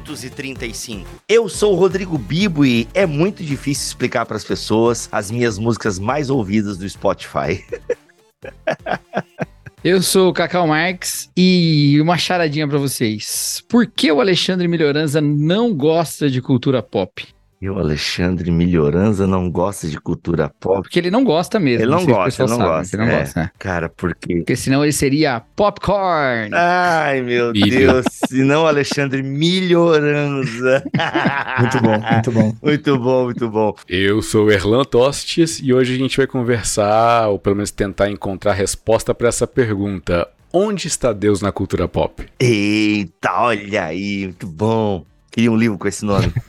535. Eu sou o Rodrigo Bibo e é muito difícil explicar para as pessoas as minhas músicas mais ouvidas do Spotify. Eu sou o Cacau Marx e uma charadinha para vocês. Por que o Alexandre Melhoranza não gosta de cultura pop? E o Alexandre Melhoranza não gosta de cultura pop. Porque ele não gosta mesmo. Ele não sei se o gosta, ele não sabe, gosta. Ele não É. gosta, né? Cara, por quê? Porque senão ele seria popcorn. Ai, meu. Deus. Se não, Alexandre Melhoranza. Muito bom, muito bom. Muito bom, muito bom. Eu sou o Erlan Tostes e hoje a gente vai conversar, ou pelo menos tentar encontrar resposta para essa pergunta. Onde está Deus na cultura pop? Eita, olha aí, muito bom. Queria um livro com esse nome.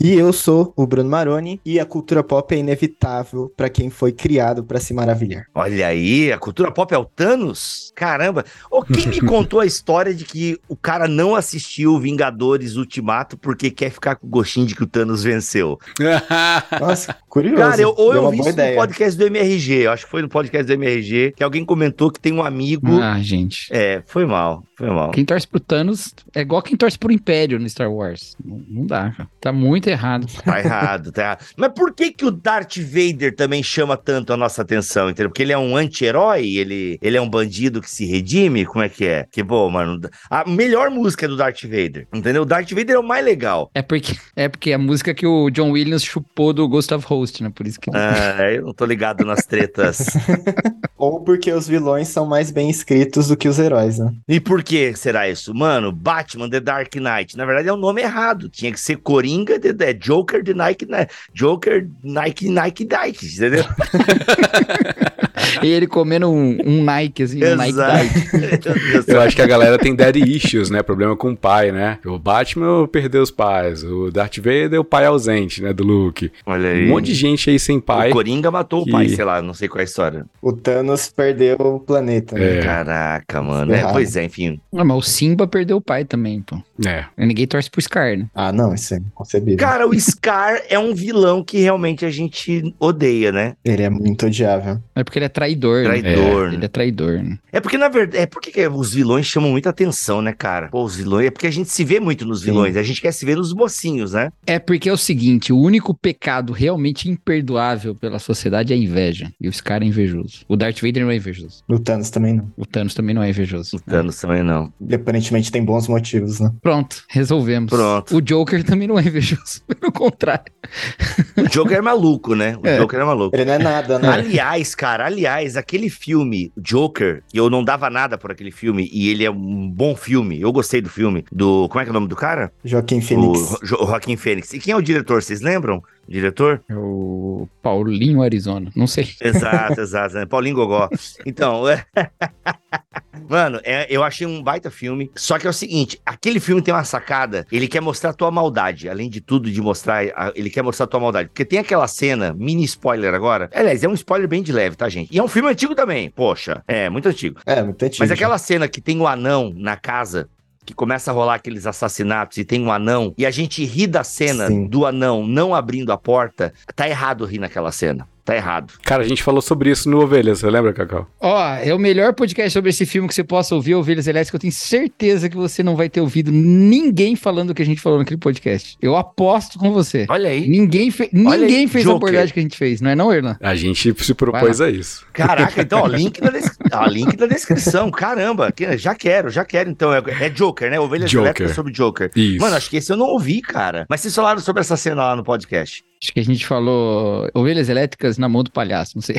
E eu sou o Bruno Maroni e a cultura pop é inevitável pra quem foi criado pra se maravilhar. Olha aí, a cultura pop é o Thanos? Caramba. Ô, quem me contou a história de que o cara não assistiu Vingadores Ultimato porque quer ficar com o gostinho de que o Thanos venceu? Nossa, curioso. Cara, eu, ou Deu eu vi isso no ideia. podcast do MRG, eu acho que foi no podcast do MRG, que alguém comentou que tem um amigo... Ah, gente. É, foi mal, foi mal. Quem torce pro Thanos é igual quem torce pro Império no Star Wars. Não, não dá, cara. Tá muito errado. Tá errado, tá errado. Mas por que que o Darth Vader também chama tanto a nossa atenção, entendeu? Porque ele é um anti-herói, ele, ele é um bandido que se redime, como é que é? Que bom, mano. A melhor música é do Darth Vader, entendeu? O Darth Vader é o mais legal. É porque, é porque a música que o John Williams chupou do Ghost of Host, né? Por isso que. Ah, eu não tô ligado nas tretas. Ou porque os vilões são mais bem escritos do que os heróis, né? E por que será isso? Mano, Batman The Dark Knight, na verdade é o nome errado. Tinha que ser Coringa The, The Joker The Nike, né? Joker Nike Nike Nike, entendeu? E ele comendo um, um Nike, assim, um Nike Eu acho que a galera tem daddy issues, né? Problema com o pai, né? O Batman perdeu os pais, o Darth Vader é o pai ausente, né? Do Luke. Olha aí. Um monte de gente aí sem pai. O Coringa matou que- o pai, sei lá, não sei qual é a história. O Thanos perdeu o planeta, né? É. Caraca, mano. É, Errado. pois é, enfim. Ah, mas o Simba perdeu o pai também, pô. É. Ninguém torce pro Scar, né? Ah, não, isso é inconcebível. Cara, o Scar é um vilão que realmente a gente odeia, né? Ele é muito odiável. É porque ele é traidor, né? Traidor, Ele né? é traidor, né? É porque, na verdade, é porque que os vilões chamam muita atenção, né, cara? Pô, os vilões. É porque a gente se vê muito nos Sim. vilões, a gente quer se ver nos mocinhos, né? É porque é o seguinte, o único pecado realmente imperdoável pela sociedade é a inveja. E o Scar é invejoso. O Darth Vader não é invejoso. O Thanos também não. O Thanos também não é invejoso. O Thanos também não. E aparentemente tem bons motivos, né? Pronto, resolvemos. Pronto. O Joker também não é invejoso, pelo contrário. O Joker é maluco, né? O É. Joker é maluco. Ele não é nada, né? Aliás, cara, aliás, aquele filme, Joker, eu não dava nada por aquele filme, e ele é um bom filme. Eu gostei do filme. Do. Como é que é o nome do cara? Joaquim O, Phoenix. Jo- o Joaquim Fênix. E quem é o diretor? Vocês lembram? O diretor? É o Paulinho Arizona. Não sei. Exato, exato. Né? Paulinho Gogó. Então, é... Mano, é- eu achei um baita filme. Só que é o seguinte: aquele filme tem uma sacada. Ele quer mostrar a tua maldade. Além de tudo, de mostrar. a- Ele quer mostrar a tua maldade. Porque tem aquela cena, mini spoiler agora. Aliás, é um spoiler bem de leve, tá, gente? E é um filme antigo também. Poxa, é muito antigo. É, muito antigo. Mas aquela cena que tem o anão na casa. Que começa a rolar aqueles assassinatos e tem um anão, e a gente ri da cena Sim. do anão não abrindo a porta, tá errado rir naquela cena. Tá errado. Cara, a gente falou sobre isso no Ovelhas, você lembra, Cacau? Ó, é o melhor podcast sobre esse filme que você possa ouvir, Ovelhas Elétricas. Eu tenho certeza que você não vai ter ouvido ninguém falando o que a gente falou naquele podcast. Eu aposto com você. Olha aí. Ninguém, fe... Olha ninguém aí, fez a Joker. abordagem que a gente fez, não é não, Erlan? A gente se propôs a isso. Caraca, então, ó, link na, des- ó, link na descrição. Caramba, que- já quero, já quero. Então, é, é Joker, né? Ovelhas Joker. Elétricas sobre Joker. Isso. Mano, acho que esse eu não ouvi, cara. Mas vocês falaram sobre essa cena lá no podcast. Acho que a gente falou Ovelhas Elétricas na mão do palhaço, não sei.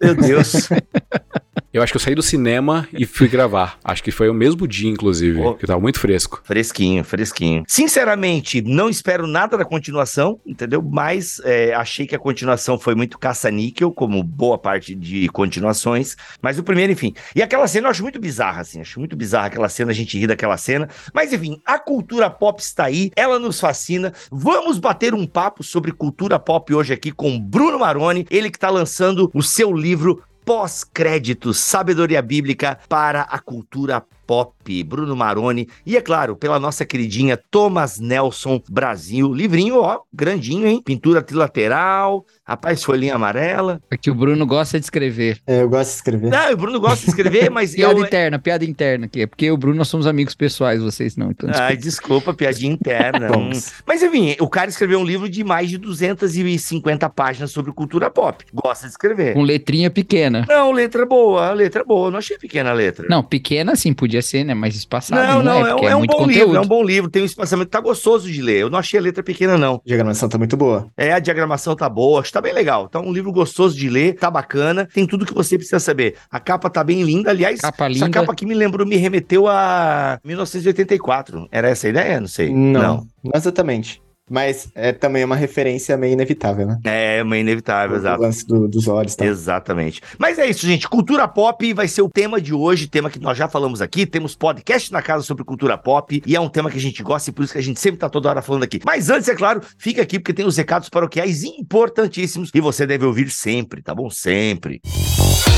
Meu Deus. Eu acho que eu saí do cinema e fui gravar. Acho que foi o mesmo dia, inclusive, Pô. que tava muito fresco. Fresquinho, fresquinho. Sinceramente, não espero nada da continuação, entendeu? Mas é, achei que a continuação foi muito caça-níquel, como boa parte de continuações. Mas o primeiro, enfim. E aquela cena eu acho muito bizarra, assim. Acho muito bizarra aquela cena, a gente ri daquela cena. Mas enfim, a cultura pop está aí, ela nos fascina. Vamos bater um papo sobre cultura pop hoje aqui com Bruno Maroni, ele que está lançando o seu livro pós-créditos, sabedoria bíblica para a cultura pop, Bruno Maroni, e é claro, pela nossa queridinha Thomas Nelson Brasil, livrinho, ó, grandinho, hein? Pintura trilateral, rapaz, folhinha amarela. É que o Bruno gosta de escrever. É, eu gosto de escrever. Não, o Bruno gosta de escrever, mas Piada eu... interna, piada interna aqui. É porque o Bruno nós somos amigos pessoais, vocês não. Então, Ai, desculpa. desculpa, piadinha interna. Hum. Mas enfim, o cara escreveu um livro de mais de 250 páginas sobre cultura pop. Gosta de escrever. Com letrinha pequena. Não, letra boa, letra boa. Não achei pequena a letra. Não, pequena assim, podia ser, né? Mais espaçado. Não, não, é, porque um- é um muito bom conteúdo. livro, é um bom livro, tem um espaçamento, tá gostoso de ler. Eu não achei a letra pequena, não. A diagramação tá muito boa. É, a diagramação tá boa, acho que tá bem legal. Tá um livro gostoso de ler, tá bacana, tem tudo que você precisa saber. A capa tá bem linda, aliás, Capa essa linda. capa aqui me lembrou, me remeteu a 1984. Era essa a ideia? Não sei. Não, não exatamente. Mas é também uma referência meio inevitável, né? É, uma inevitável, O exato. lance do- dos olhos, tá? Exatamente. Mas é isso, gente. Cultura pop vai ser o tema de hoje, tema que nós já falamos aqui. Temos podcast na casa sobre cultura pop e é um tema que a gente gosta e por isso que a gente sempre tá toda hora falando aqui. Mas antes, é claro, fica aqui porque tem os recados paroquiais importantíssimos e você deve ouvir sempre, tá bom? Sempre. E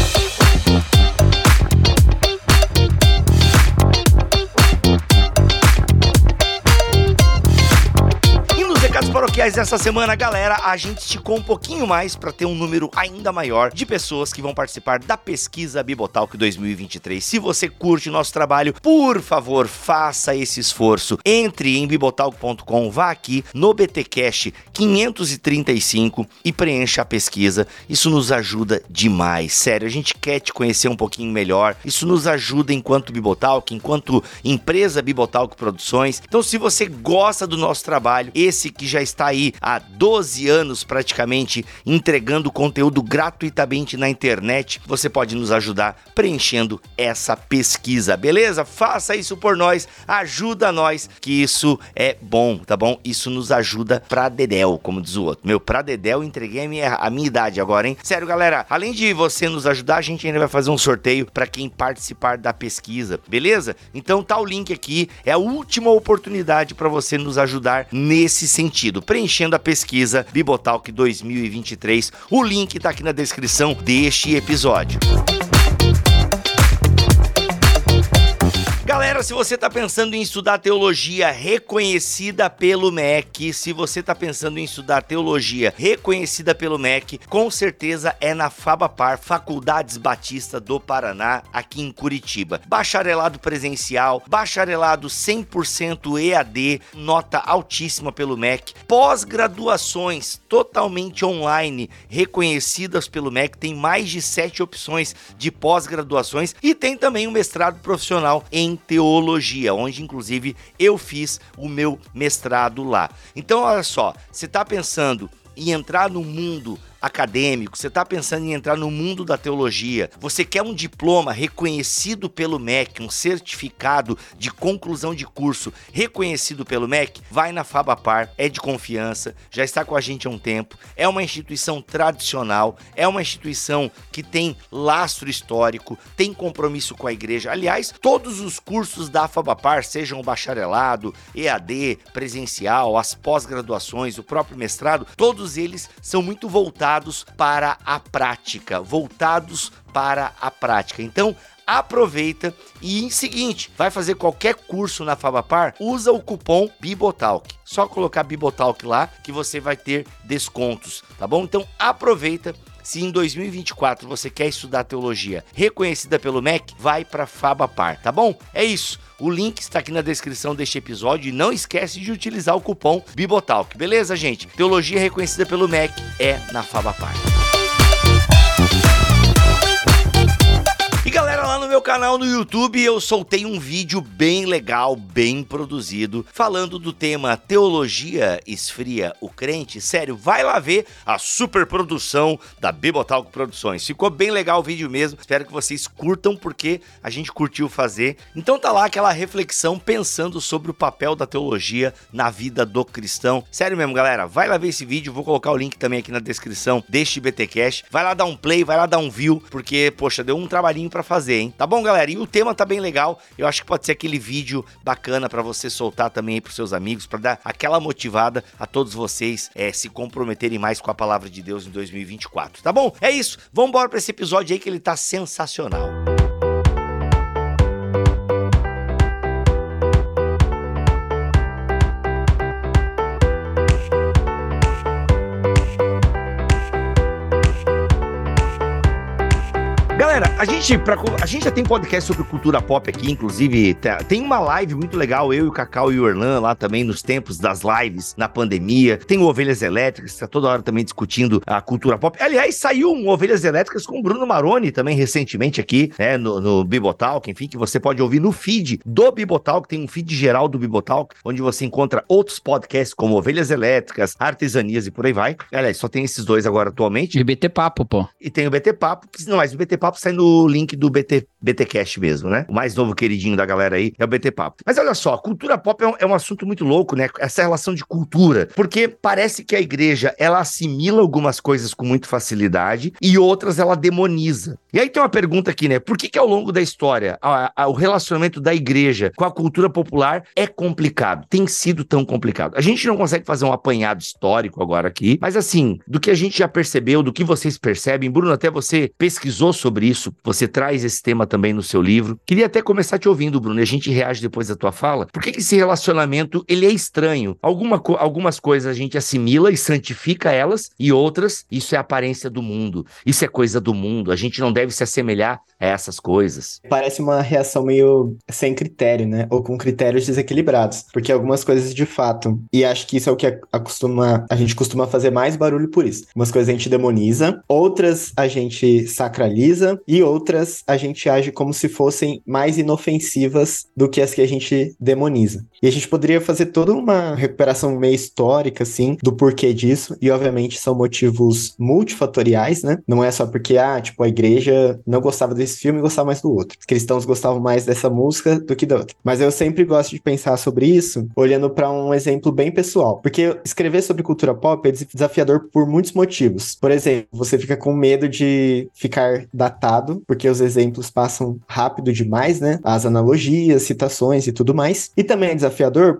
dessa semana, galera, a gente esticou um pouquinho mais para ter um número ainda maior de pessoas que vão participar da pesquisa Bibotalk 2023. Se você curte nosso trabalho, por favor, faça esse esforço. Entre em bibotalk.com, vá aqui no BTcast 535 e preencha a pesquisa. Isso nos ajuda demais. Sério, a gente quer te conhecer um pouquinho melhor. Isso nos ajuda enquanto Bibotalk, enquanto empresa Bibotalk Produções. Então, se você gosta do nosso trabalho, esse que já está aí há 12 anos praticamente entregando conteúdo gratuitamente na internet, você pode nos ajudar preenchendo essa pesquisa, beleza? Faça isso por nós, ajuda nós, que isso é bom, tá bom? Isso nos ajuda pra dedéu, como diz o outro. Meu, pra dedéu, entreguei a minha, a minha idade agora, hein? Sério, galera, além de você nos ajudar, a gente ainda vai fazer um sorteio pra quem participar da pesquisa, beleza? Então tá o link aqui, é a última oportunidade pra você nos ajudar nesse sentido, preenchendo a pesquisa Bibotalk 2023. O link tá aqui na descrição deste episódio. Galera, se você está pensando em estudar teologia reconhecida pelo MEC, se você está pensando em estudar teologia reconhecida pelo MEC, com certeza é na Fabapar, Faculdades Batista do Paraná, aqui em Curitiba. Bacharelado presencial, bacharelado 100% EAD, nota altíssima pelo MEC, pós-graduações totalmente online, reconhecidas pelo MEC, tem mais de sete opções de pós-graduações e tem também um mestrado profissional em teologia, onde inclusive eu fiz o meu mestrado lá. Então, olha só, você está pensando em entrar no mundo acadêmico, você está pensando em entrar no mundo da teologia, você quer um diploma reconhecido pelo MEC, um certificado de conclusão de curso reconhecido pelo MEC, vai na Fabapar, é de confiança, já está com a gente há um tempo, é uma instituição tradicional, é uma instituição que tem lastro histórico, tem compromisso com a igreja. Aliás, todos os cursos da Fabapar, sejam o bacharelado, EAD, presencial, as pós-graduações, o próprio mestrado, todos eles são muito voltados para a prática, voltados para a prática. Então, aproveita e em seguinte, vai fazer qualquer curso na Fabapar, usa o cupom Bibotalk. Só colocar Bibotalk lá que você vai ter descontos, tá bom? Então aproveita. Se em 2024 você quer estudar teologia reconhecida pelo MEC, vai para Fabapar, tá bom? É isso. O link está aqui na descrição deste episódio e não esquece de utilizar o cupom Bibotalk, beleza, gente? Teologia reconhecida pelo MEC é na Fabapar. Lá no meu canal no YouTube eu soltei um vídeo bem legal, bem produzido, falando do tema Teologia esfria o crente. Sério, vai lá ver a super produção da Bibotalk Produções. Ficou bem legal o vídeo mesmo. Espero que vocês curtam porque a gente curtiu fazer. Então tá lá aquela reflexão pensando sobre o papel da teologia na vida do cristão. Sério mesmo, galera, vai lá ver esse vídeo, vou colocar o link também aqui na descrição deste BTcast. Vai lá dar um play, vai lá dar um view, porque poxa, deu um trabalhinho para fazer, hein? Tá bom, galera? E o tema tá bem legal. Eu acho que pode ser aquele vídeo bacana para você soltar também aí pros seus amigos, para dar aquela motivada a todos vocês é, se comprometerem mais com a palavra de Deus em 2024. Tá bom? É isso. Vamos embora para esse episódio aí que ele tá sensacional. Galera, a gente, pra, a gente já tem podcast sobre cultura pop aqui, inclusive tá, tem uma live muito legal, eu e o Cacau e o Orlan lá também, nos tempos das lives, na pandemia. Tem o Ovelhas Elétricas, que tá toda hora também discutindo a cultura pop. Aliás, saiu um Ovelhas Elétricas com o Bruno Maroni também recentemente aqui, né, no, no Bibotalk, enfim, que você pode ouvir no feed do Bibotalk, tem um feed geral do Bibotalk, onde você encontra outros podcasts como Ovelhas Elétricas, Artesanias e por aí vai. Aliás, só tem esses dois agora atualmente. E BT Papo, pô. E tem o BT Papo, que não, mas o BT Papo sai no link do BT, BTcast mesmo, né? O mais novo queridinho da galera aí é o BT Papo. Mas olha só, cultura pop é um, é um assunto muito louco, né? Essa relação de cultura. Porque parece que a igreja, ela assimila algumas coisas com muita facilidade e outras ela demoniza. E aí tem uma pergunta aqui, né? Por que que ao longo da história a, a, o relacionamento da igreja com a cultura popular é complicado? Tem sido tão complicado. A gente não consegue fazer um apanhado histórico agora aqui, mas assim, do que a gente já percebeu, do que vocês percebem, Bruno, até você pesquisou sobre isso, você traz esse tema também no seu livro. Queria até começar te ouvindo, Bruno, e a gente reage depois da tua fala. Por que, que esse relacionamento ele é estranho? Alguma, algumas coisas a gente assimila e santifica elas, e outras, isso é aparência do mundo. Isso é coisa do mundo. A gente não deve se assemelhar a essas coisas. Parece uma reação meio sem critério, né? Ou com critérios desequilibrados. Porque algumas coisas de fato, e acho que isso é o que acostuma, a gente costuma fazer mais barulho por isso. Umas coisas a gente demoniza, outras a gente sacraliza e outras a gente age como se fossem mais inofensivas do que as que a gente demoniza. E a gente poderia fazer toda uma recuperação meio histórica, assim, do porquê disso, e obviamente são motivos multifatoriais, né? Não é só porque, ah, tipo, a igreja não gostava desse filme e gostava mais do outro. Os cristãos gostavam mais dessa música do que da outra. Mas eu sempre gosto de pensar sobre isso olhando para um exemplo bem pessoal, porque escrever sobre cultura pop é desafiador por muitos motivos. Por exemplo, você fica com medo de ficar datado, porque os exemplos passam rápido demais, né? As analogias, citações e tudo mais. E também é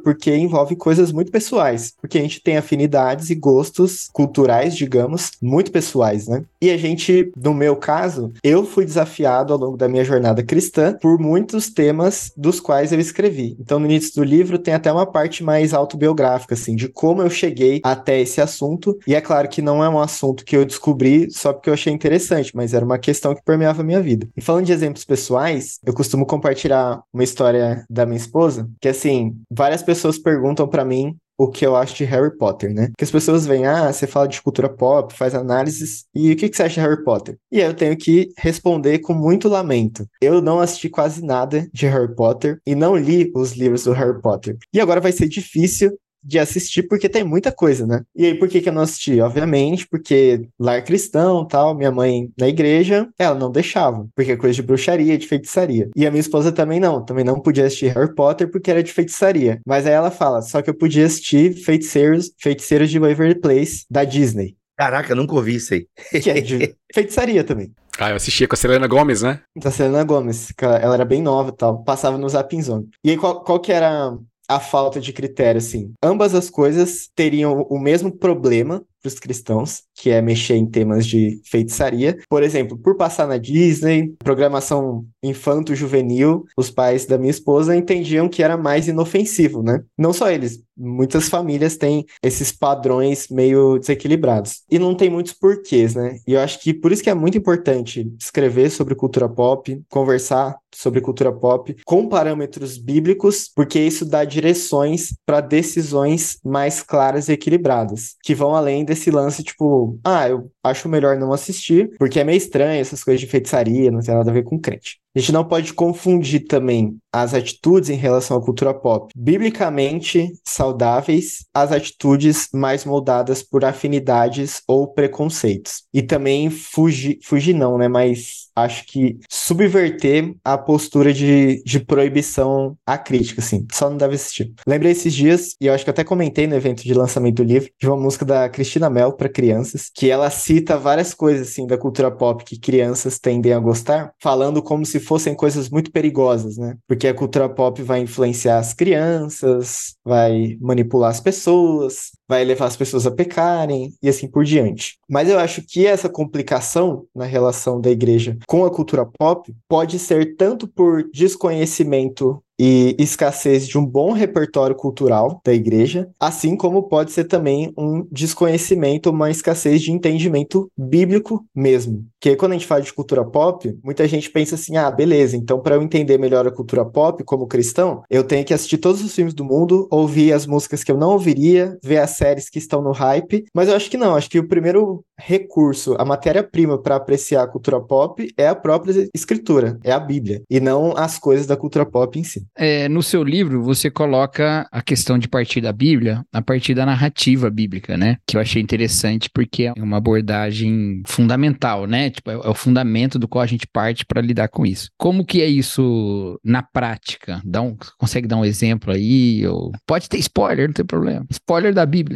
porque envolve coisas muito pessoais, porque a gente tem afinidades e gostos culturais, digamos, muito pessoais, né? E a gente, no meu caso, eu fui desafiado ao longo da minha jornada cristã por muitos temas dos quais eu escrevi. Então, no início do livro tem até uma parte mais autobiográfica, assim, de como eu cheguei até esse assunto. E é claro que não é um assunto que eu descobri só porque eu achei interessante, mas era uma questão que permeava a minha vida. E falando de exemplos pessoais, eu costumo compartilhar uma história da minha esposa, que assim, várias pessoas perguntam para mim o que eu acho de Harry Potter, né? Que as pessoas vêm, ah, você fala de cultura pop, faz análises, e o que, que você acha de Harry Potter? E aí eu tenho que responder com muito lamento. Eu não assisti quase nada de Harry Potter e não li os livros do Harry Potter. E agora vai ser difícil de assistir porque tem muita coisa, né? E aí, por que, que eu não assisti? Obviamente, porque lar cristão tal, minha mãe na igreja, ela não deixava, porque é coisa de bruxaria, de feitiçaria. E a minha esposa também não, também não podia assistir Harry Potter porque era de feitiçaria. Mas aí ela fala, só que eu podia assistir Feiticeiros, Feiticeiros de Waverly Place, da Disney. Caraca, nunca ouvi isso aí. Que é de feitiçaria também. Ah, eu assistia com a Selena Gomes, né? Da Selena Gomes, ela era bem nova e tal, passava no Zapping Zone. E aí, qual, qual que era a falta de critério, assim. Ambas as coisas teriam o mesmo problema para os cristãos, que é mexer em temas de feitiçaria. Por exemplo, por passar na Disney, programação infanto-juvenil, os pais da minha esposa entendiam que era mais inofensivo, né? Não só eles, muitas famílias têm esses padrões meio desequilibrados. E não tem muitos porquês, né? E eu acho que por isso que é muito importante escrever sobre cultura pop, conversar sobre cultura pop com parâmetros bíblicos, porque isso dá direções para decisões mais claras e equilibradas, que vão além desse lance tipo, ah, eu acho melhor não assistir, porque é meio estranho essas coisas de feitiçaria, não tem nada a ver com crente. A gente não pode confundir também as atitudes em relação à cultura pop biblicamente saudáveis às atitudes mais moldadas por afinidades ou preconceitos. E também fugir, fugir não, né? Mas acho que subverter a postura de, de proibição à crítica, assim. Só não deve assistir. Lembrei esses dias, e eu acho que até comentei no evento de lançamento do livro, de uma música da Cristina Mel para crianças, que ela cita várias coisas, assim, da cultura pop que crianças tendem a gostar, falando como se fossem coisas muito perigosas, né? Porque a cultura pop vai influenciar as crianças, vai manipular as pessoas, vai levar as pessoas a pecarem e assim por diante. Mas eu acho que essa complicação na relação da igreja com a cultura pop pode ser tanto por desconhecimento e escassez de um bom repertório cultural da igreja, assim como pode ser também um desconhecimento, uma escassez de entendimento bíblico mesmo. Que quando a gente fala de cultura pop, muita gente pensa assim: ah, beleza, então para eu entender melhor a cultura pop como cristão, eu tenho que assistir todos os filmes do mundo, ouvir as músicas que eu não ouviria, ver as séries que estão no hype. Mas eu acho que não, acho que o primeiro recurso, a matéria-prima para apreciar a cultura pop é a própria escritura, é a Bíblia, e não as coisas da cultura pop em si é, no seu livro você coloca a questão de partir da Bíblia a partir da narrativa bíblica, né? Que eu achei interessante porque é uma abordagem fundamental, né? Tipo, é, é o fundamento do qual a gente parte para lidar com isso. Como que é isso na prática? Dá um, consegue dar um exemplo aí? Ou... Pode ter spoiler, não tem problema. Spoiler da Bíblia.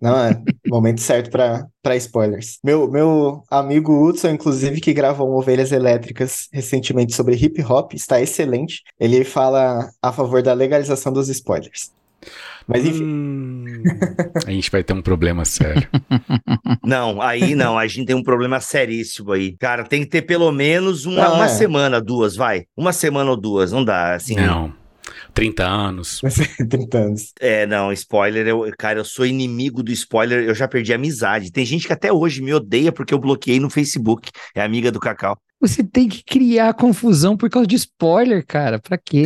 Não, é momento certo para spoilers. Meu, meu amigo Hudson, inclusive, que gravou um Ovelhas Elétricas recentemente sobre hip hop, está excelente. Ele fala a favor da legalização dos spoilers. Mas enfim. Hum, a gente vai ter um problema sério. Não, aí não, a gente tem um problema seríssimo aí. Cara, tem que ter pelo menos uma, ah, uma é. semana, duas, vai. Uma semana ou duas, não dá, assim. Não. 30 anos. 30 anos. É, não, spoiler, eu, cara, eu sou inimigo do spoiler, eu já perdi amizade. Tem gente que até hoje me odeia porque eu bloqueei no Facebook. É amiga do Cacau. Você tem que criar confusão por causa de spoiler, cara. Pra quê?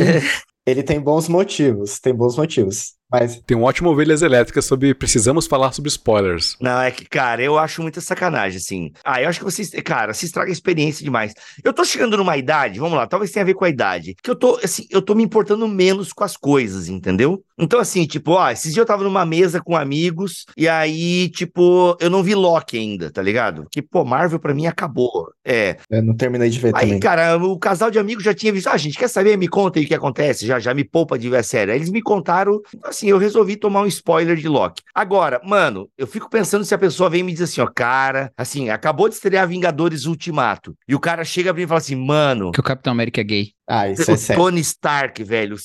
Ele tem bons motivos, tem bons motivos. Mas... Tem um ótimo Ovelhas Elétricas sobre precisamos falar sobre spoilers. Não, é que, cara, eu acho muita sacanagem, assim. Ah, eu acho que vocês, cara, se estraga a experiência demais. Eu tô chegando numa idade, vamos lá, talvez tenha a ver com a idade, que eu tô, assim, eu tô me importando menos com as coisas, entendeu? Então, assim, tipo, ó, esses dias eu tava numa mesa com amigos, e aí, tipo, eu não vi Loki ainda, tá ligado? Que, pô, Marvel pra mim acabou. É. Eu não terminei de ver aí, também. cara, o casal de amigos já tinha visto, ah, gente, quer saber? Me conta aí o que acontece, já, já me poupa de ver a série. Aí eles me contaram, assim, assim, eu resolvi tomar um spoiler de Loki. Agora, mano, eu fico pensando se a pessoa vem e me diz assim, ó, cara, assim, acabou de estrear Vingadores Ultimato. E o cara chega pra mim e fala assim, mano. Que o Capitão América é gay. Ah, isso é sério. Tony Stark, velho.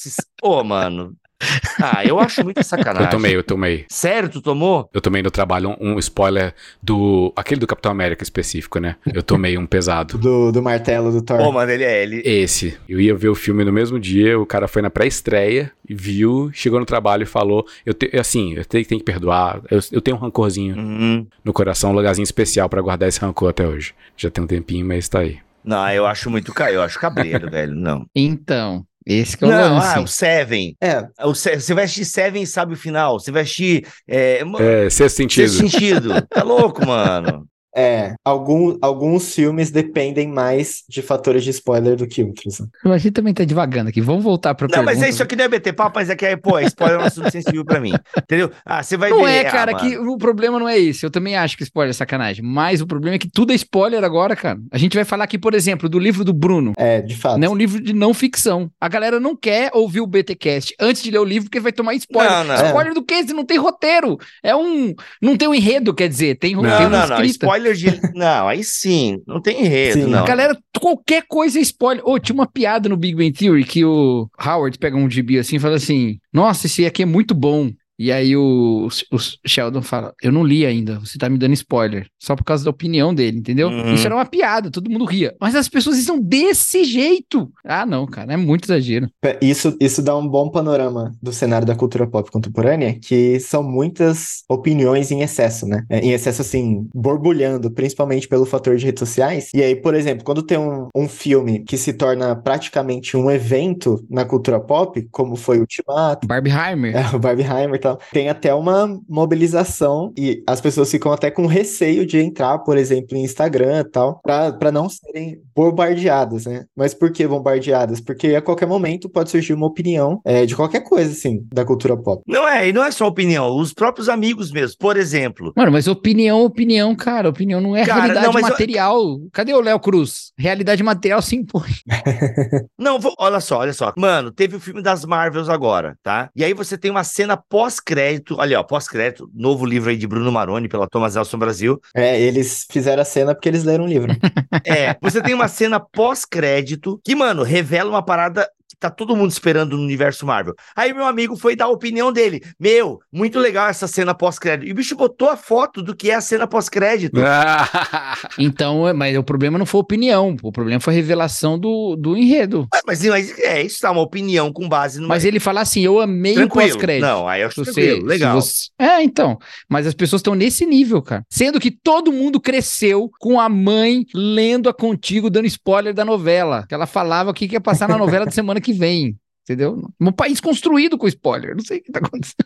Ô, oh, mano. Ah, eu acho muito sacanagem. Eu tomei, eu tomei. Sério, tu tomou? Eu tomei no trabalho um, um, spoiler do. aquele do Capitão América específico, né? Eu tomei um pesado. do, do martelo do Thor. Pô, mano, ele é ele. Esse. Eu ia ver o filme no mesmo dia, o cara foi na pré-estreia viu, chegou no trabalho e falou. Eu te, assim, eu tenho, tenho que perdoar. Eu, eu tenho um rancorzinho uhum. no coração, um lugarzinho especial para guardar esse rancor até hoje. Já tem um tempinho, mas tá aí. Não, eu acho muito caio, eu acho cabreiro, velho. Não. Então, esse que é o Não, lance. ah, o Seven. É. O Se você vai assistir Seven sabe o final. Você vai assistir. É, é sexto sentido. Sexto sentido. Tá louco, mano. É, algum, alguns filmes dependem mais de fatores de spoiler do que outros. Né? A gente também tá devagando aqui. Vamos voltar pra Não, pergunta. mas é isso aqui não é BT papo, mas é que, é, pô, spoiler é um assunto sensível pra mim. Entendeu? Ah, você vai não ver. Não é, cara, ah, que o problema não é esse. Eu também acho que spoiler é sacanagem. Mas o problema é que tudo é spoiler agora, cara. A gente vai falar aqui, por exemplo, do livro do Bruno. É, de fato. Né, um livro de não ficção. A galera não quer ouvir o BTcast antes de ler o livro porque vai tomar spoiler. Não, não. Spoiler é. do quê? Se não tem roteiro. É um. Não tem um enredo, quer dizer. Tem, não, tem não, não. Spoiler de. Não aí sim, não tem enredo, sim. não. Galera, qualquer coisa é spoiler. Ô, oh, tinha uma piada no Big Bang Theory que o Howard pega um gibi assim e fala assim: Nossa, esse aqui é muito bom. E aí o, o, Sheldon fala: Eu não li ainda, você tá me dando spoiler. Só por causa da opinião dele, entendeu? Uhum. Isso era uma piada, todo mundo ria. Mas as pessoas estão desse jeito. Ah, não, cara, é muito exagero. Isso, isso dá um bom panorama do cenário da cultura pop contemporânea, que são muitas opiniões em excesso, né? É, em excesso, assim, borbulhando, principalmente pelo fator de redes sociais. E aí, por exemplo, quando tem um, um filme que se torna praticamente um evento na cultura pop, como foi o Ultimato. Barbieheimer. É, o Barbieheimer tal. Tem até uma mobilização e as pessoas ficam até com receio de entrar, por exemplo, em Instagram e tal, para não serem bombardeadas, né? Mas por que bombardeadas? Porque a qualquer momento pode surgir uma opinião é, de qualquer coisa, assim, da cultura pop. Não é, e não é só opinião, os próprios amigos mesmo. Por exemplo. Mano, mas opinião, opinião, cara. Opinião não é cara, realidade não, material. Eu... Cadê o Léo Cruz? Realidade material se impõe. não, vou... olha só, olha só. Mano, teve o filme das Marvels agora, tá? E aí você tem uma cena pós-crédito, olha, ó, pós-crédito, novo livro aí de Bruno Maroni pela Thomas Nelson Brasil. É, eles fizeram a cena porque eles leram o livro. é, você tem uma cena pós-crédito que, mano, revela uma parada tá todo mundo esperando no universo Marvel. Aí meu amigo foi dar a opinião dele. Meu, muito legal essa cena pós-crédito. E o bicho botou a foto do que é a cena pós-crédito. então, é, mas o problema não foi a opinião, o problema foi a revelação do, do enredo. Mas, mas é, isso tá uma opinião com base no. Mas ele fala assim: eu amei tranquilo. o pós-crédito. Não, aí eu acho você, legal. Você... É, então. Mas as pessoas estão nesse nível, cara. Sendo que todo mundo cresceu com a mãe lendo a contigo, dando spoiler da novela. Que ela falava o que ia passar na novela da semana que que vem, entendeu? Um país construído com spoiler, não sei o que tá acontecendo.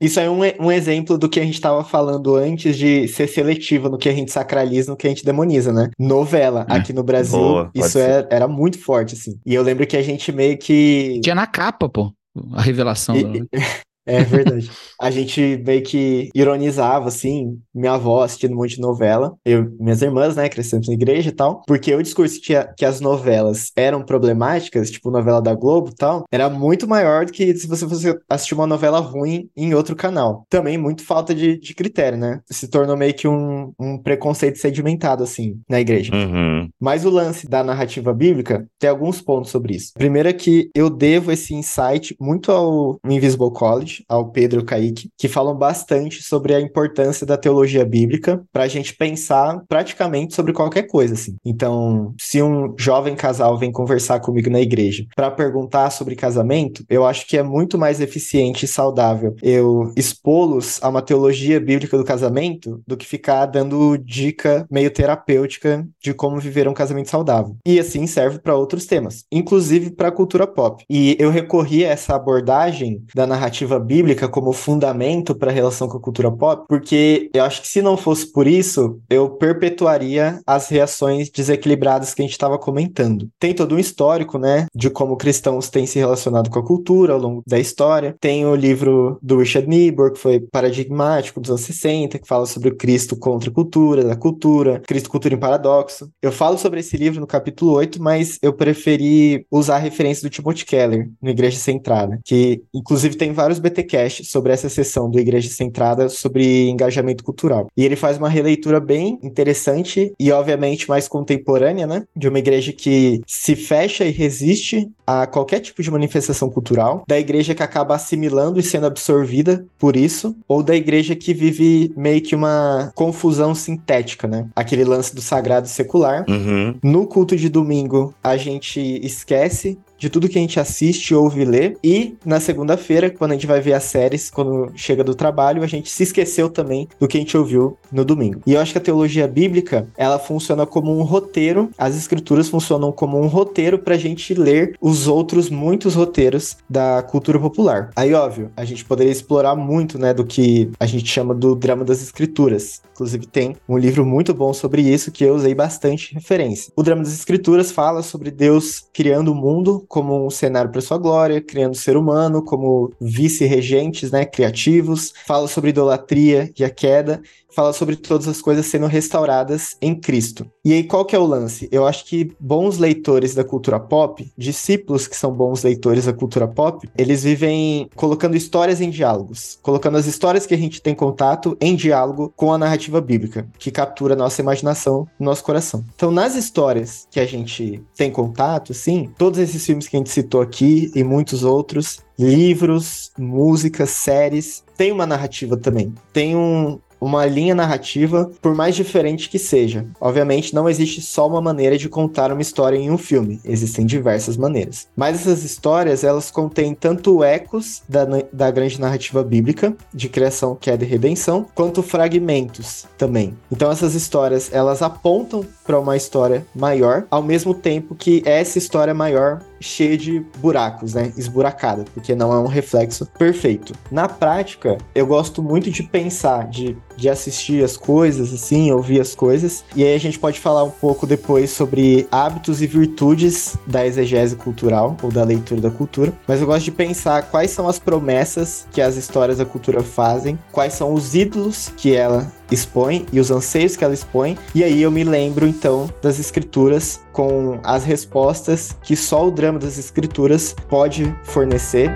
Isso é um, um exemplo do que a gente estava falando antes de ser seletivo no que a gente sacraliza, no que a gente demoniza, né? Novela, é. aqui no Brasil, Boa, isso é, era muito forte, assim. E eu lembro que a gente meio que. Tinha na capa, pô, a revelação. E, É verdade. a gente meio que ironizava, assim, minha avó assistindo um monte de novela, eu minhas irmãs, né, crescendo na igreja e tal, porque o discurso que, que as novelas eram problemáticas, tipo novela da Globo e tal, era muito maior do que se você fosse assistir uma novela ruim em outro canal. Também muito falta de, de critério, né? Se tornou meio que um, um preconceito sedimentado, assim, na igreja. Uhum. Mas o lance da narrativa bíblica tem alguns pontos sobre isso. Primeiro é que eu devo esse insight muito ao Invisible College, ao Pedro Kaique, que falam bastante sobre a importância da teologia bíblica para a gente pensar praticamente sobre qualquer coisa, assim. Então, se um jovem casal vem conversar comigo na igreja para perguntar sobre casamento, eu acho que é muito mais eficiente e saudável eu expô-los a uma teologia bíblica do casamento do que ficar dando dica meio terapêutica de como viver um casamento saudável. E assim serve para outros temas, inclusive para a cultura pop. E eu recorri a essa abordagem da narrativa bíblica como fundamento para a relação com a cultura pop, porque eu acho que se não fosse por isso, eu perpetuaria as reações desequilibradas que a gente estava comentando. Tem todo um histórico, né, de como cristãos têm se relacionado com a cultura ao longo da história. Tem o livro do Richard Niebuhr, que foi paradigmático dos anos 60, que fala sobre o Cristo contra a cultura, da cultura, Cristo, cultura em paradoxo. Eu falo sobre esse livro no capítulo 8, mas eu preferi usar a referência do Timothy Keller, no Igreja Centrada, que inclusive tem vários BTcast sobre essa sessão do Igreja Centrada sobre engajamento cultural. E ele faz uma releitura bem interessante e, obviamente, mais contemporânea, né? De uma igreja que se fecha e resiste a qualquer tipo de manifestação cultural, da igreja que acaba assimilando e sendo absorvida por isso, ou da igreja que vive meio que uma confusão sintética, né? Aquele lance do sagrado secular. Uhum. No culto de domingo, a gente esquece de tudo que a gente assiste, ouve e lê. E na segunda-feira, quando a gente vai ver as séries, quando chega do trabalho, a gente se esqueceu também do que a gente ouviu no domingo. E eu acho que a teologia bíblica, ela funciona como um roteiro, as escrituras funcionam como um roteiro pra gente ler os outros muitos roteiros da cultura popular. Aí, óbvio, a gente poderia explorar muito, né, do que a gente chama do drama das escrituras. Inclusive tem um livro muito bom sobre isso que eu usei bastante referência. O drama das escrituras fala sobre Deus criando o mundo como um cenário para sua glória, criando o ser humano como vice-regentes, né, criativos, fala sobre idolatria e a queda, fala sobre todas as coisas sendo restauradas em Cristo. E aí qual que é o lance? Eu acho que bons leitores da cultura pop, discípulos que são bons leitores da cultura pop, eles vivem colocando histórias em diálogos, colocando as histórias que a gente tem contato em diálogo com a narrativa bíblica, que captura nossa imaginação, nosso coração. Então, nas histórias que a gente tem contato, sim, todos esses filmes que a gente citou aqui e muitos outros, livros, músicas, séries, tem uma narrativa também. Tem um, uma linha narrativa, por mais diferente que seja. Obviamente, não existe só uma maneira de contar uma história em um filme, existem diversas maneiras. Mas essas histórias, elas contêm tanto ecos da, da grande narrativa bíblica, de criação, queda e redenção, quanto fragmentos também. Então, essas histórias, elas apontam para uma história maior, ao mesmo tempo que essa história maior cheia de buracos, né? Esburacada, porque não é um reflexo perfeito. Na prática, eu gosto muito de pensar, de de assistir as coisas, assim, ouvir as coisas. E aí a gente pode falar um pouco depois sobre hábitos e virtudes da exegese cultural ou da leitura da cultura. Mas eu gosto de pensar quais são as promessas que as histórias da cultura fazem, quais são os ídolos que ela expõe e os anseios que ela expõe. E aí eu me lembro então das escrituras com as respostas que só o drama das escrituras pode fornecer.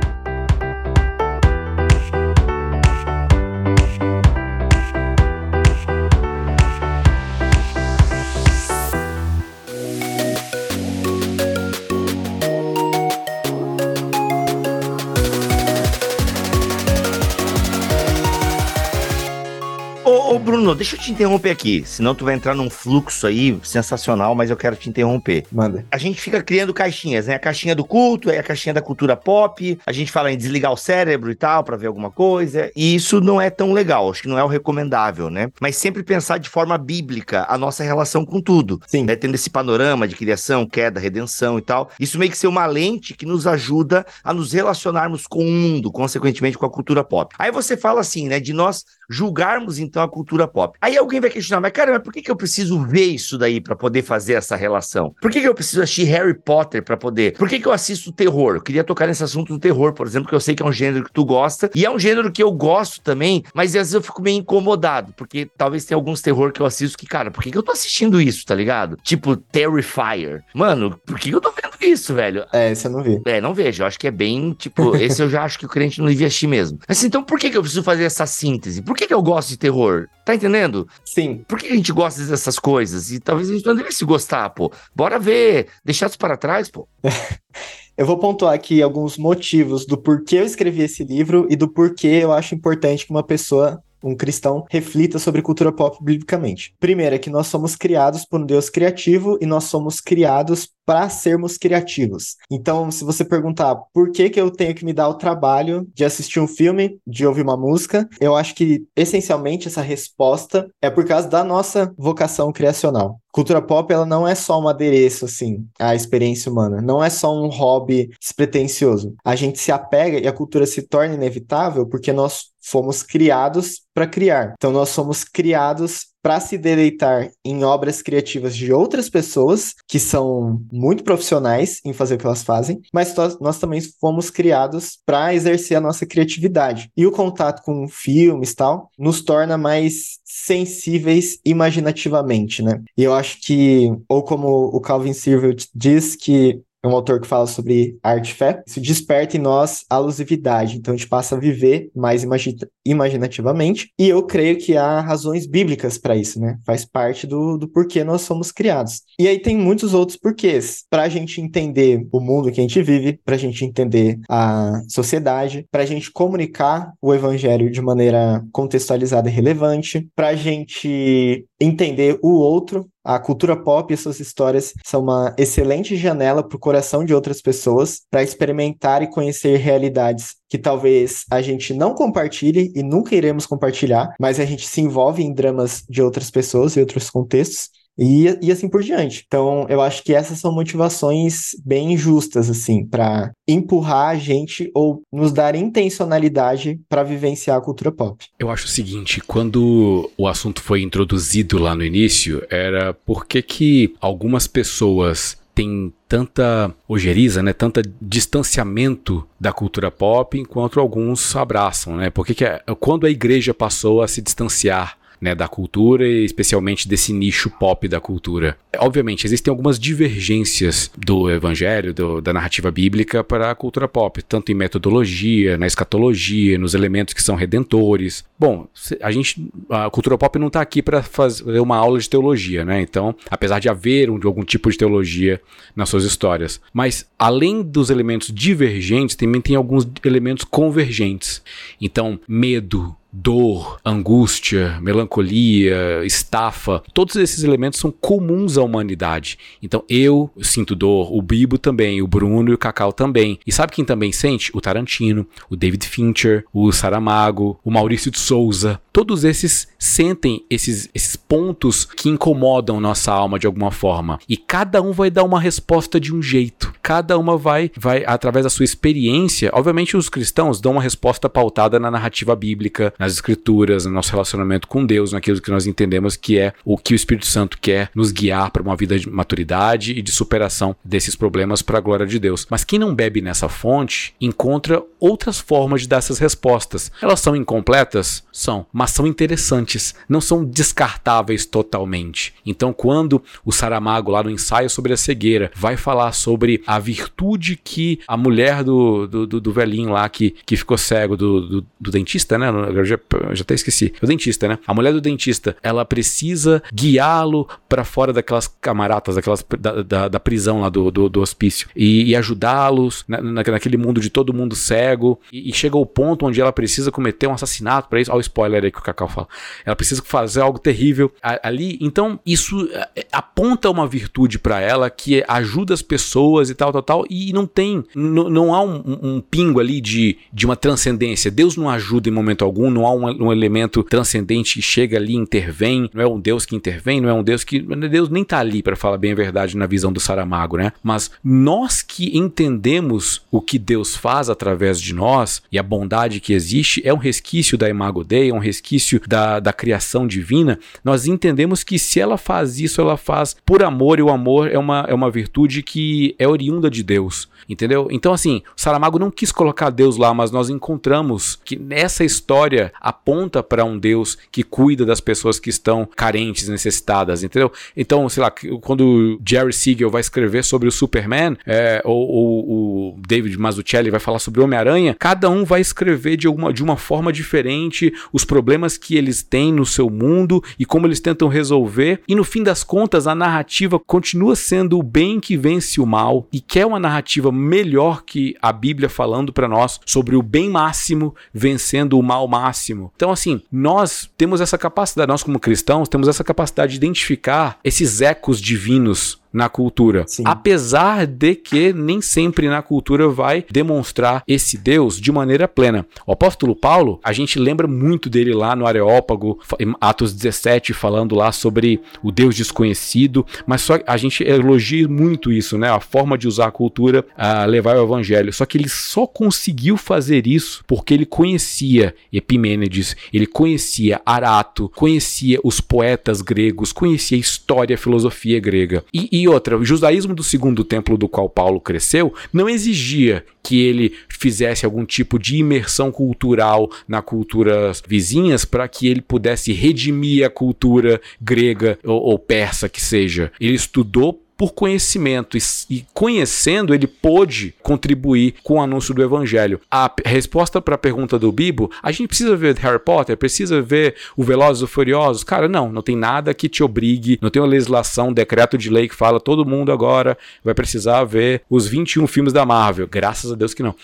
Bruno, deixa eu te interromper aqui, senão tu vai entrar num fluxo aí sensacional, mas eu quero te interromper. Manda. A gente fica criando caixinhas, né? A caixinha do culto, aí a caixinha da cultura pop, a gente fala em desligar o cérebro e tal para ver alguma coisa, e isso não é tão legal, acho que não é o recomendável, né? Mas sempre pensar de forma bíblica a nossa relação com tudo. Sim. Né? Tendo esse panorama de criação, queda, redenção e tal. Isso meio que ser uma lente que nos ajuda a nos relacionarmos com o mundo, consequentemente com a cultura pop. Aí você fala assim, né, de nós julgarmos então a cultura pop. Aí alguém vai questionar, mas cara, mas por que, que eu preciso ver isso daí para poder fazer essa relação? Por que, que eu preciso assistir Harry Potter para poder? Por que, que eu assisto terror? Eu queria tocar nesse assunto do terror, por exemplo, que eu sei que é um gênero que tu gosta e é um gênero que eu gosto também, mas às vezes eu fico meio incomodado, porque talvez tenha alguns terror que eu assisto que, cara, por que, que eu tô assistindo isso, tá ligado? Tipo Terrifier. Mano, por que, que eu tô vendo isso, velho? É, esse eu não vi. É, não vejo. Eu acho que é bem, tipo, esse eu já acho que o crente não devia assistir mesmo. Mas então por que, que eu preciso fazer essa síntese? Por que, que eu gosto de terror? Tá entendendo? Sim. Por que a gente gosta dessas coisas? E talvez a gente não devesse gostar, pô. Bora ver, deixar isso para trás, pô. Eu vou pontuar aqui alguns motivos do porquê eu escrevi esse livro e do porquê eu acho importante que uma pessoa um cristão reflita sobre cultura pop biblicamente. Primeiro é que nós somos criados por um Deus criativo e nós somos criados para sermos criativos. Então, se você perguntar por que, que eu tenho que me dar o trabalho de assistir um filme, de ouvir uma música, eu acho que essencialmente essa resposta é por causa da nossa vocação criacional. Cultura pop, ela não é só um adereço, assim, à experiência humana. Não é só um hobby despretensioso. A gente se apega e a cultura se torna inevitável porque nós fomos criados para criar. Então, nós somos criados para se deleitar em obras criativas de outras pessoas que são muito profissionais em fazer o que elas fazem, mas nós, nós também fomos criados para exercer a nossa criatividade. E o contato com filmes tal nos torna mais sensíveis imaginativamente, né? E eu acho que, ou como o Calvin Sirvelt diz que é um autor que fala sobre arte fé. Isso desperta em nós a alusividade. Então a gente passa a viver mais imagi imaginativamente. E eu creio que há razões bíblicas para isso, né? Faz parte do, do porquê nós somos criados. E aí tem muitos outros porquês. Para a gente entender o mundo que a gente vive, para a gente entender a sociedade, para a gente comunicar o evangelho de maneira contextualizada e relevante, para a gente entender o outro a cultura pop e suas histórias são uma excelente janela para o coração de outras pessoas para experimentar e conhecer realidades que talvez a gente não compartilhe e nunca iremos compartilhar, mas a gente se envolve em dramas de outras pessoas e outros contextos e, e assim por diante. Então, eu acho que essas são motivações bem justas, assim, para empurrar a gente ou nos dar intencionalidade para vivenciar a cultura pop. Eu acho o seguinte, quando o assunto foi introduzido lá no início, era por que que algumas pessoas têm tanta ojeriza, né, tanta distanciamento da cultura pop, enquanto alguns abraçam, né? Porque que, quando a igreja passou a se distanciar né, da cultura e especialmente desse nicho pop da cultura. Obviamente, existem algumas divergências do evangelho, do, da narrativa bíblica para a cultura pop, tanto em metodologia, na escatologia, nos elementos que são redentores. Bom, a gente, a cultura pop não está aqui para fazer uma aula de teologia, né? Então, apesar de haver um, algum tipo de teologia nas suas histórias, mas além dos elementos divergentes, também tem alguns elementos convergentes. Então, medo, dor, angústia, melancolia, estafa, todos esses elementos são comuns à humanidade. Então eu sinto dor, o Bibo também, o Bruno e o Cacau também. E sabe quem também sente? O Tarantino, o David Fincher, o Saramago, o Maurício de Souza. Todos esses sentem esses, esses pontos que incomodam nossa alma de alguma forma. E cada um vai dar uma resposta de um jeito. Cada uma vai, vai através da sua experiência. Obviamente, os cristãos dão uma resposta pautada na narrativa bíblica, nas escrituras, no nosso relacionamento com Deus, naquilo que nós entendemos que é o que o Espírito Santo quer nos guiar para uma vida de maturidade e de superação desses problemas para a glória de Deus. Mas quem não bebe nessa fonte encontra outras formas de dar essas respostas. Elas são incompletas? São, mas são interessantes, não são descartáveis totalmente. Então, quando o Saramago, lá no ensaio sobre a cegueira, vai falar sobre a virtude que a mulher do, do, do, do velhinho lá que, que ficou cego, do, do, do dentista, né? Eu já, já até esqueci. O dentista, né? A mulher do dentista, ela precisa guiá-lo para fora daquelas camaratas, daquelas, da, da, da prisão lá do, do, do hospício e, e ajudá-los na, na, naquele mundo de todo mundo cego. E, e chega ao ponto onde ela precisa cometer um assassinato para isso. Olha o spoiler aí que o Cacau fala. Ela precisa fazer algo terrível ali. Então, isso é, aponta uma virtude para ela que ajuda as pessoas e tal, tal, tal. E não tem, não há um, um, pingo ali de, de uma transcendência. Deus não ajuda em momento algum, não há um, um elemento transcendente que chega ali intervém. Não é um Deus que intervém, não é um Deus que. Deus nem tá ali, para falar bem a verdade, na visão do Saramago, né? Mas nós que entendemos o que Deus faz através de nós e a bondade que existe é um resquício da Imago Dei, é um resquício da, da criação divina. Nós entendemos que se ela faz isso, ela faz por amor, e o amor é uma, é uma virtude que é oriunda de Deus. Entendeu? Então, assim, Saramago não quis colocar Deus lá, mas nós encontramos que nessa história aponta para um Deus que cuida das pessoas que estão carentes, necessitadas, entendeu? Então, sei lá, quando Jerry Siegel vai escrever sobre o Superman, é, ou, ou, o David Mazzucchelli vai falar sobre o Homem-Aranha, cada um vai escrever de, alguma, de uma forma diferente os problemas que eles têm no seu mundo e como eles tentam resolver. E no fim das contas, a narrativa continua sendo o bem que vence o mal e que é uma narrativa melhor que a Bíblia falando para nós sobre o bem máximo vencendo o mal máximo. Então, assim, nós temos essa capacidade, nós como cristãos, temos essa capacidade de identificar esses ecos divinos na cultura. Sim. Apesar de que nem sempre na cultura vai demonstrar esse Deus de maneira plena. O apóstolo Paulo, a gente lembra muito dele lá no Areópago, em Atos 17, falando lá sobre o Deus desconhecido, mas só a gente elogia muito isso, né? A forma de usar a cultura a levar o evangelho. Só que ele só conseguiu fazer isso porque ele conhecia Epimênides, ele conhecia Arato, conhecia os poetas gregos, conhecia a história, a filosofia grega. E, e e outra, o judaísmo do segundo templo do qual Paulo cresceu não exigia que ele fizesse algum tipo de imersão cultural na culturas vizinhas para que ele pudesse redimir a cultura grega ou, ou persa que seja. Ele estudou por conhecimento e, conhecendo ele pôde contribuir com o anúncio do evangelho. A resposta para a pergunta do Bibo, a gente precisa ver Harry Potter, precisa ver o Velozes e Furiosos? Cara, não, não tem nada que te obrigue, não tem uma legislação, um decreto de lei que fala todo mundo agora vai precisar ver os 21 filmes da Marvel. Graças a Deus que não.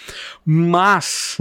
Mas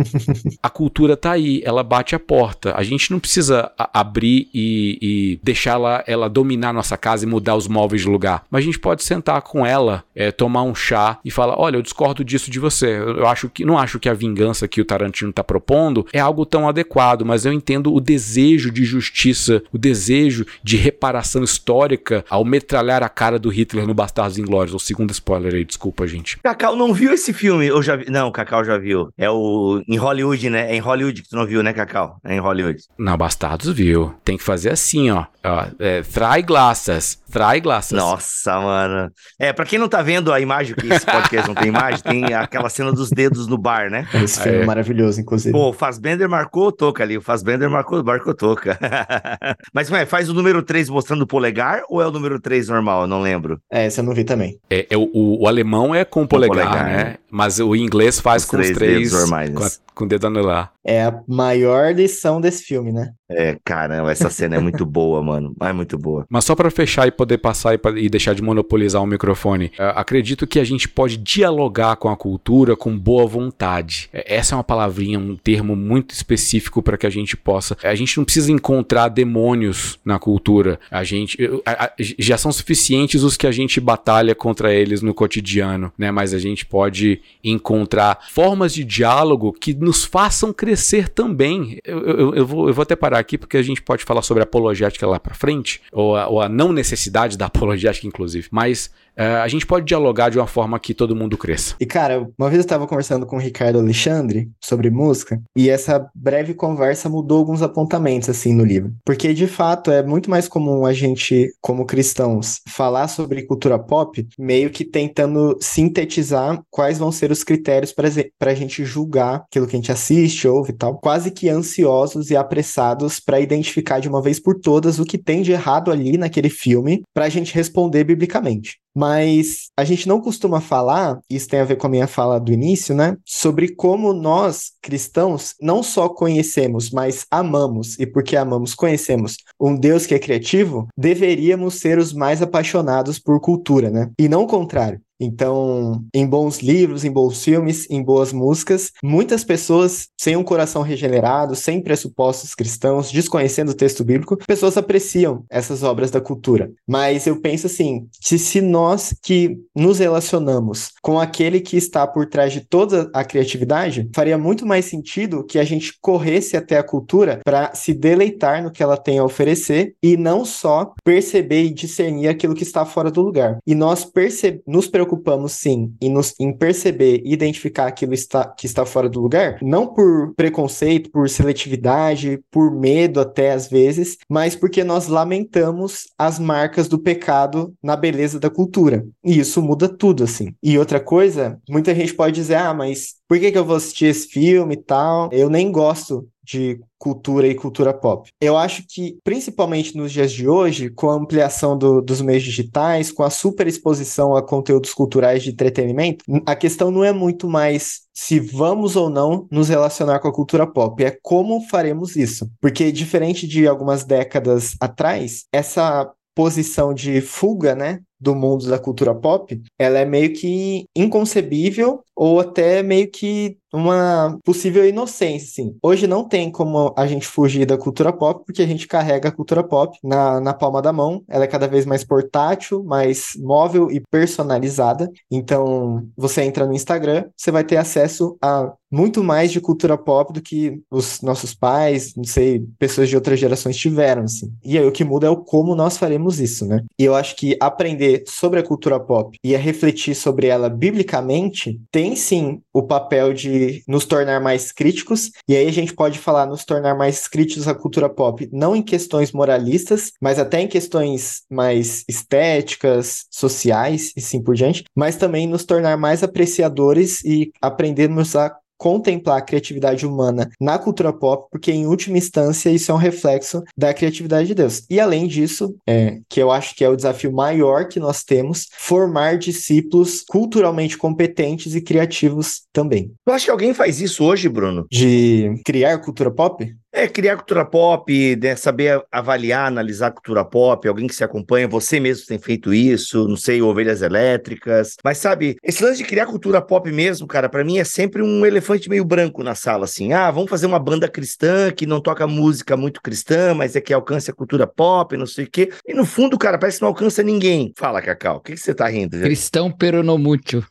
a cultura tá aí, ela bate a porta. A gente não precisa abrir e, e deixar ela, ela dominar nossa casa e mudar os móveis de lugar. Mas a gente pode sentar com ela, é, tomar um chá e falar: olha, eu discordo disso de você. Eu acho que não acho que a vingança que o Tarantino está propondo é algo tão adequado, mas eu entendo o desejo de justiça, o desejo de reparação histórica ao metralhar a cara do Hitler no Bastardos Inglórios. O segundo spoiler aí, desculpa, gente. Cacau não viu esse filme? Eu já vi. Não, Cacau já viu. É o em Hollywood, né? É em Hollywood que tu não viu, né, Cacau? É em Hollywood. Não, Bastardos viu. Tem que fazer assim, ó. ó é, trai glaças. Trai glaças. Nossa, mano. É, pra quem não tá vendo a imagem, que esse podcast não tem imagem, tem aquela cena dos dedos no bar, né? Esse filme é maravilhoso, inclusive. Pô, o Fazbender marcou o toca ali, o Fazbender marcou, marcou o toca. Mas, ué, faz o número 3 mostrando o polegar ou é o número 3 normal? Eu não lembro. É, esse eu não vi também. É, é o, o, alemão é com o polegar, polegar né? Mas o inglês faz os com três os três normais. Com, a, com o dedo anular. É a maior lição desse filme, né? É, caramba, essa cena é muito boa, mano. É muito boa. Mas só para fechar e poder passar e, e, deixar de monopolizar o microfone, uh, acredito que a gente pode dialogar com a cultura com boa vontade. É, essa é uma palavrinha, um termo muito específico para que a gente possa. A gente não precisa encontrar demônios na cultura. A gente a, a, já são suficientes os que a gente batalha contra eles no cotidiano, né? Mas a gente pode encontrar formas de diálogo que nos façam crescer também. Eu, eu, eu, vou, eu vou até parar aqui porque a gente pode falar sobre apologética lá para frente, ou a, ou a não necessidade da apologética, inclusive. Mas Uh, a gente pode dialogar de uma forma que todo mundo cresça. E, cara, uma vez eu estava conversando com o Ricardo Alexandre sobre música, e essa breve conversa mudou alguns apontamentos, assim, no livro. Porque, de fato, é muito mais comum a gente, como cristãos, falar sobre cultura pop, meio que tentando sintetizar quais vão ser os critérios para a gente julgar aquilo que a gente assiste, ouve e tal. Quase que ansiosos e apressados para identificar de uma vez por todas o que tem de errado ali naquele filme, para a gente responder biblicamente. Mas a gente não costuma falar, isso tem a ver com a minha fala do início, né? Sobre como nós, cristãos, não só conhecemos, mas amamos, e porque amamos, conhecemos um Deus que é criativo, deveríamos ser os mais apaixonados por cultura, né? E não o contrário. Então, em bons livros, em bons filmes, em boas músicas, muitas pessoas sem um coração regenerado, sem pressupostos cristãos, desconhecendo o texto bíblico, pessoas apreciam essas obras da cultura. Mas eu penso assim, que se nós que nos relacionamos com aquele que está por trás de toda a criatividade, faria muito mais sentido que a gente corresse até a cultura para se deleitar no que ela tem a oferecer e não só perceber e discernir aquilo que está fora do lugar. E nós perce nos preocupamos preocupamos sim em, nos, em perceber e identificar aquilo está, que está fora do lugar, não por preconceito, por seletividade, por medo até às vezes, mas porque nós lamentamos as marcas do pecado na beleza da cultura. E isso muda tudo, assim. E outra coisa, muita gente pode dizer, ah, mas por que, que eu vou assistir esse filme e tal? Eu nem gosto de cultura e cultura pop. Eu acho que, principalmente nos dias de hoje, com a ampliação do, dos meios digitais, com a superexposição a conteúdos culturais de entretenimento, a questão não é muito mais se vamos ou não nos relacionar com a cultura pop, é como faremos isso. Porque, diferente de algumas décadas atrás, essa posição de fuga, né, do mundo da cultura pop, ela é meio que inconcebível ou até meio que uma possível inocência, assim. Hoje não tem como a gente fugir da cultura pop, porque a gente carrega a cultura pop na, na palma da mão. Ela é cada vez mais portátil, mais móvel e personalizada. Então, você entra no Instagram, você vai ter acesso a muito mais de cultura pop do que os nossos pais, não sei, pessoas de outras gerações tiveram, assim. E aí o que muda é o como nós faremos isso, né? E eu acho que aprender sobre a cultura pop e a refletir sobre ela biblicamente tem sim o papel de nos tornar mais críticos, e aí a gente pode falar nos tornar mais críticos à cultura pop, não em questões moralistas, mas até em questões mais estéticas, sociais e sim por diante, mas também nos tornar mais apreciadores e aprendermos a contemplar a criatividade humana na cultura pop, porque em última instância isso é um reflexo da criatividade de Deus. E além disso, é, que eu acho que é o desafio maior que nós temos, formar discípulos culturalmente competentes e criativos também. Tu acha que alguém faz isso hoje, Bruno? De criar cultura pop? É, criar cultura pop, né, saber avaliar, analisar cultura pop, alguém que se acompanha, você mesmo tem feito isso, não sei, ovelhas elétricas. Mas sabe, esse lance de criar cultura pop mesmo, cara, para mim é sempre um elefante meio branco na sala, assim. Ah, vamos fazer uma banda cristã que não toca música muito cristã, mas é que alcança a cultura pop, não sei o quê. E no fundo, cara, parece que não alcança ninguém. Fala, Cacau, o que, que você tá rindo? Cristão peronomútil.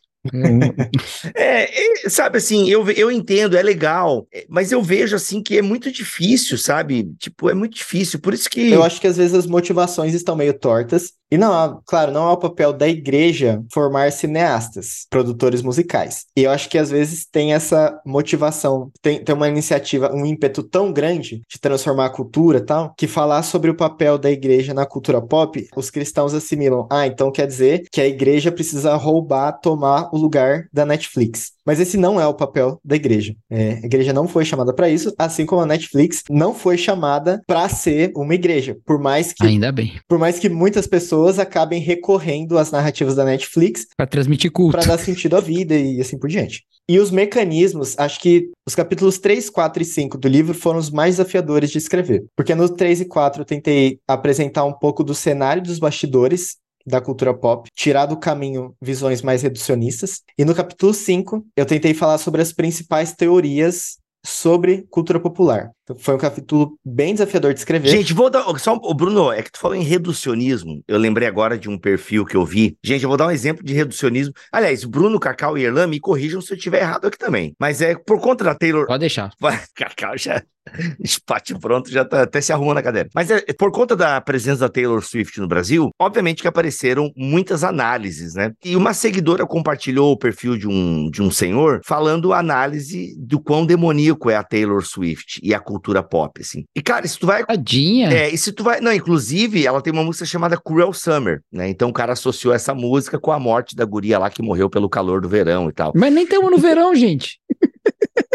É, é, sabe assim, eu, eu entendo, é legal, é, mas eu vejo assim que é muito difícil, sabe? Tipo, é muito difícil, por isso que. Eu acho que às vezes as motivações estão meio tortas. E não, claro, não é o papel da igreja formar cineastas, produtores musicais. E eu acho que às vezes tem essa motivação, tem, tem uma iniciativa, um ímpeto tão grande de transformar a cultura e tal, que falar sobre o papel da igreja na cultura pop, os cristãos assimilam. Ah, então quer dizer que a igreja precisa roubar, tomar o lugar da Netflix. Mas esse não é o papel da igreja. É, a igreja não foi chamada para isso, assim como a Netflix não foi chamada para ser uma igreja. Por mais que ainda bem. Por mais que muitas pessoas acabem recorrendo às narrativas da Netflix para transmitir culto, para dar sentido à vida e assim por diante. E os mecanismos, acho que os capítulos 3, 4 e 5 do livro foram os mais desafiadores de escrever. Porque no 3 e 4 eu tentei apresentar um pouco do cenário dos bastidores da cultura pop, tirar do caminho visões mais reducionistas. E no capítulo 5, eu tentei falar sobre as principais teorias sobre cultura popular. Então, foi um capítulo bem desafiador de escrever. Gente, vou dar. Só, o Bruno, é que tu falou em reducionismo. Eu lembrei agora de um perfil que eu vi. Gente, eu vou dar um exemplo de reducionismo. Aliás, Bruno, Cacau e Erlan, me corrijam se eu estiver errado aqui também. Mas é por conta da Taylor. Pode deixar. Cacau já. Espate pronto, já tá até se arrumando na cadeira. Mas é, por conta da presença da Taylor Swift no Brasil, obviamente que apareceram muitas análises, né? E uma seguidora compartilhou o perfil de um, de um senhor falando análise do quão demoníaco é a Taylor Swift e a cultura pop, assim. E, cara, se tu vai. Tadinha. É, e se tu vai. Não, inclusive, ela tem uma música chamada Cruel Summer, né? Então o cara associou essa música com a morte da guria lá que morreu pelo calor do verão e tal. Mas nem estamos no verão, gente.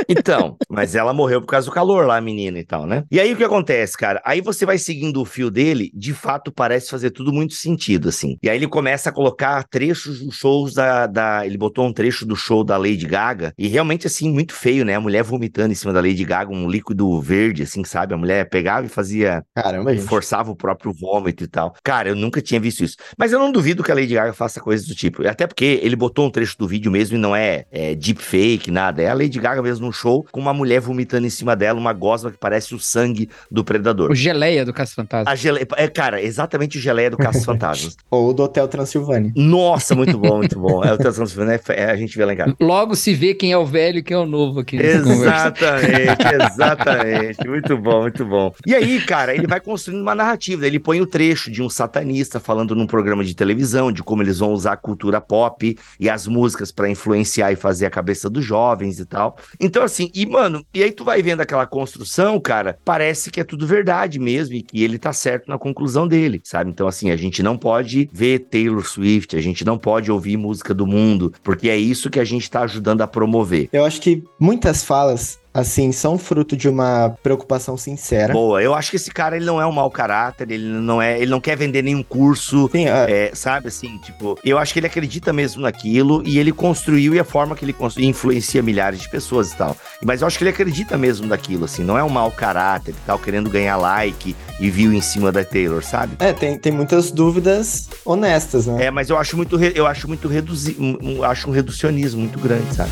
Então, mas ela morreu por causa do calor lá, a menina e tal, né? E aí o que acontece, cara? Aí você vai seguindo o fio dele, de fato parece fazer tudo muito sentido, assim. E aí ele começa a colocar trechos dos shows da, da. Ele botou um trecho do show da Lady Gaga, e realmente, assim, muito feio, né? A mulher vomitando em cima da Lady Gaga, um líquido verde, assim, sabe? A mulher pegava e fazia. Caramba, gente. Forçava o próprio vômito e tal. Cara, eu nunca tinha visto isso. Mas eu não duvido que a Lady Gaga faça coisas do tipo. Até porque ele botou um trecho do vídeo mesmo e não é, é deepfake, nada. É a Lady Gaga mesmo num show com uma mulher vomitando em cima dela, uma gosma que parece o sangue do predador. O geleia do Caça Fantasma. A geleia, é, cara, exatamente o geleia do Caça Fantasmas. Ou do Hotel Transilvânia. Nossa, muito bom, muito bom. É o Hotel Transilvânia, é, é, a gente vê lá em casa. Logo se vê quem é o velho e quem é o novo aqui. Exatamente, exatamente. Muito bom, muito bom. E aí, cara, ele vai construindo uma narrativa. Ele põe o trecho de um satanista falando num programa de televisão de como eles vão usar a cultura pop e as músicas para influenciar e fazer a cabeça dos jovens e tal. Então, assim, e mano, e aí tu vai vendo aquela construção, cara, parece que é tudo verdade mesmo e que ele tá certo na conclusão dele, sabe? Então, assim, a gente não pode ver Taylor Swift, a gente não pode ouvir música do mundo, porque é isso que a gente tá ajudando a promover. Eu acho que muitas falas assim, são fruto de uma preocupação sincera. Boa, eu acho que esse cara, ele não é um mau caráter, ele não é, ele não quer vender nenhum curso, Sim, é, sabe, assim, tipo, eu acho que ele acredita mesmo naquilo e ele construiu e a forma que ele construiu influencia milhares de pessoas e tal. Mas eu acho que ele acredita mesmo naquilo, assim, não é um mau caráter e tal, querendo ganhar like e view em cima da Taylor, sabe? É, tem, tem muitas dúvidas honestas, né? É, mas eu acho muito, eu acho muito reduzi, acho um reducionismo muito grande, sabe?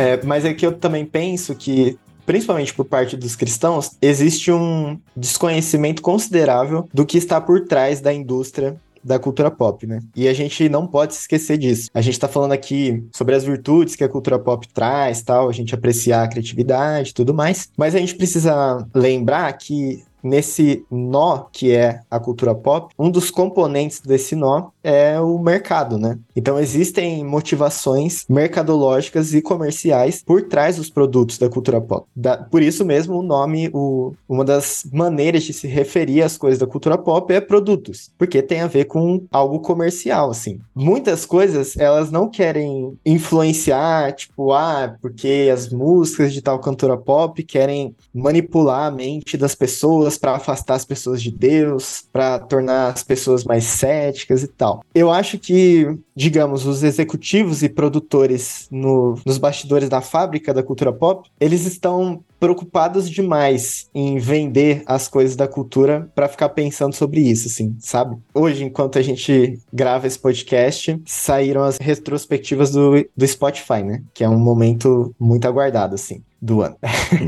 É, mas é que eu também penso que principalmente por parte dos cristãos, existe um desconhecimento considerável do que está por trás da indústria da cultura pop, né? E a gente não pode se esquecer disso. A gente tá falando aqui sobre as virtudes que a cultura pop traz, tal, a gente apreciar a criatividade e tudo mais, mas a gente precisa lembrar que nesse nó que é a cultura pop, um dos componentes desse nó é o mercado, né? Então existem motivações mercadológicas e comerciais por trás dos produtos da cultura pop. Da, por isso mesmo o nome, o, uma das maneiras de se referir às coisas da cultura pop é produtos, porque tem a ver com algo comercial, assim. Muitas coisas elas não querem influenciar, tipo, ah, porque as músicas de tal cantora pop querem manipular a mente das pessoas para afastar as pessoas de Deus, para tornar as pessoas mais céticas e tal. Eu acho que, digamos, os executivos e produtores no, nos bastidores da fábrica da cultura pop, eles estão preocupados demais em vender as coisas da cultura para ficar pensando sobre isso, assim, sabe? Hoje, enquanto a gente grava esse podcast, saíram as retrospectivas do, do Spotify, né? Que é um momento muito aguardado, assim do ano.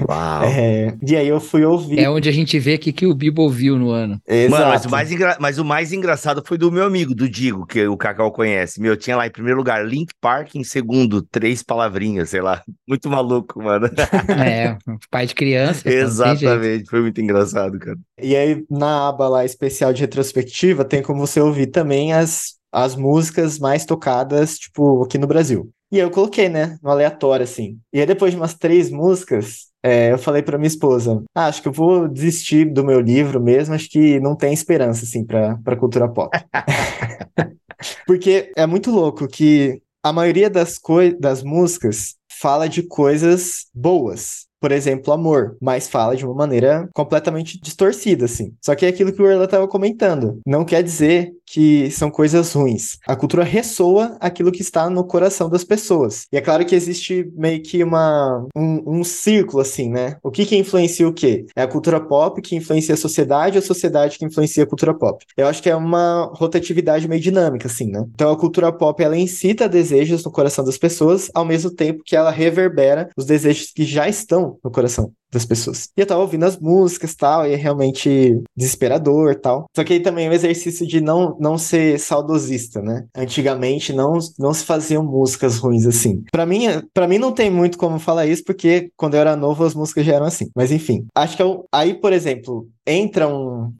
Uau. É, e aí eu fui ouvir. É onde a gente vê o que, que o Bibo viu no ano. Exato. Mano, mas o, mais engra... mas o mais engraçado foi do meu amigo, do Digo, que o Cacau conhece. Meu, tinha lá em primeiro lugar Link Park, em segundo, três palavrinhas, sei lá. Muito maluco, mano. É, pai de criança. Exatamente, foi muito engraçado, cara. E aí, na aba lá especial de retrospectiva, tem como você ouvir também as, as músicas mais tocadas, tipo, aqui no Brasil. E eu coloquei, né, no aleatório, assim. E aí, depois de umas três músicas, é, eu falei pra minha esposa: ah, acho que eu vou desistir do meu livro mesmo, acho que não tem esperança, assim, pra, pra cultura pop. Porque é muito louco que a maioria das, das músicas fala de coisas boas. Por exemplo, amor, mas fala de uma maneira completamente distorcida, assim. Só que é aquilo que o Erla estava comentando. Não quer dizer que são coisas ruins. A cultura ressoa aquilo que está no coração das pessoas. E é claro que existe meio que uma, um, um círculo, assim, né? O que que influencia o quê? É a cultura pop que influencia a sociedade, a sociedade que influencia a cultura pop. Eu acho que é uma rotatividade meio dinâmica, assim, né? Então a cultura pop, ela incita desejos no coração das pessoas, ao mesmo tempo que ela reverbera os desejos que já estão no coração das pessoas. E eu tava ouvindo as músicas tal, e é realmente desesperador tal. Só que aí também é um exercício de não, não ser saudosista, né? Antigamente não, não se faziam músicas ruins assim. Para mim, para mim não tem muito como falar isso, porque quando eu era novo as músicas já eram assim. Mas enfim, acho que eu, aí, por exemplo, entra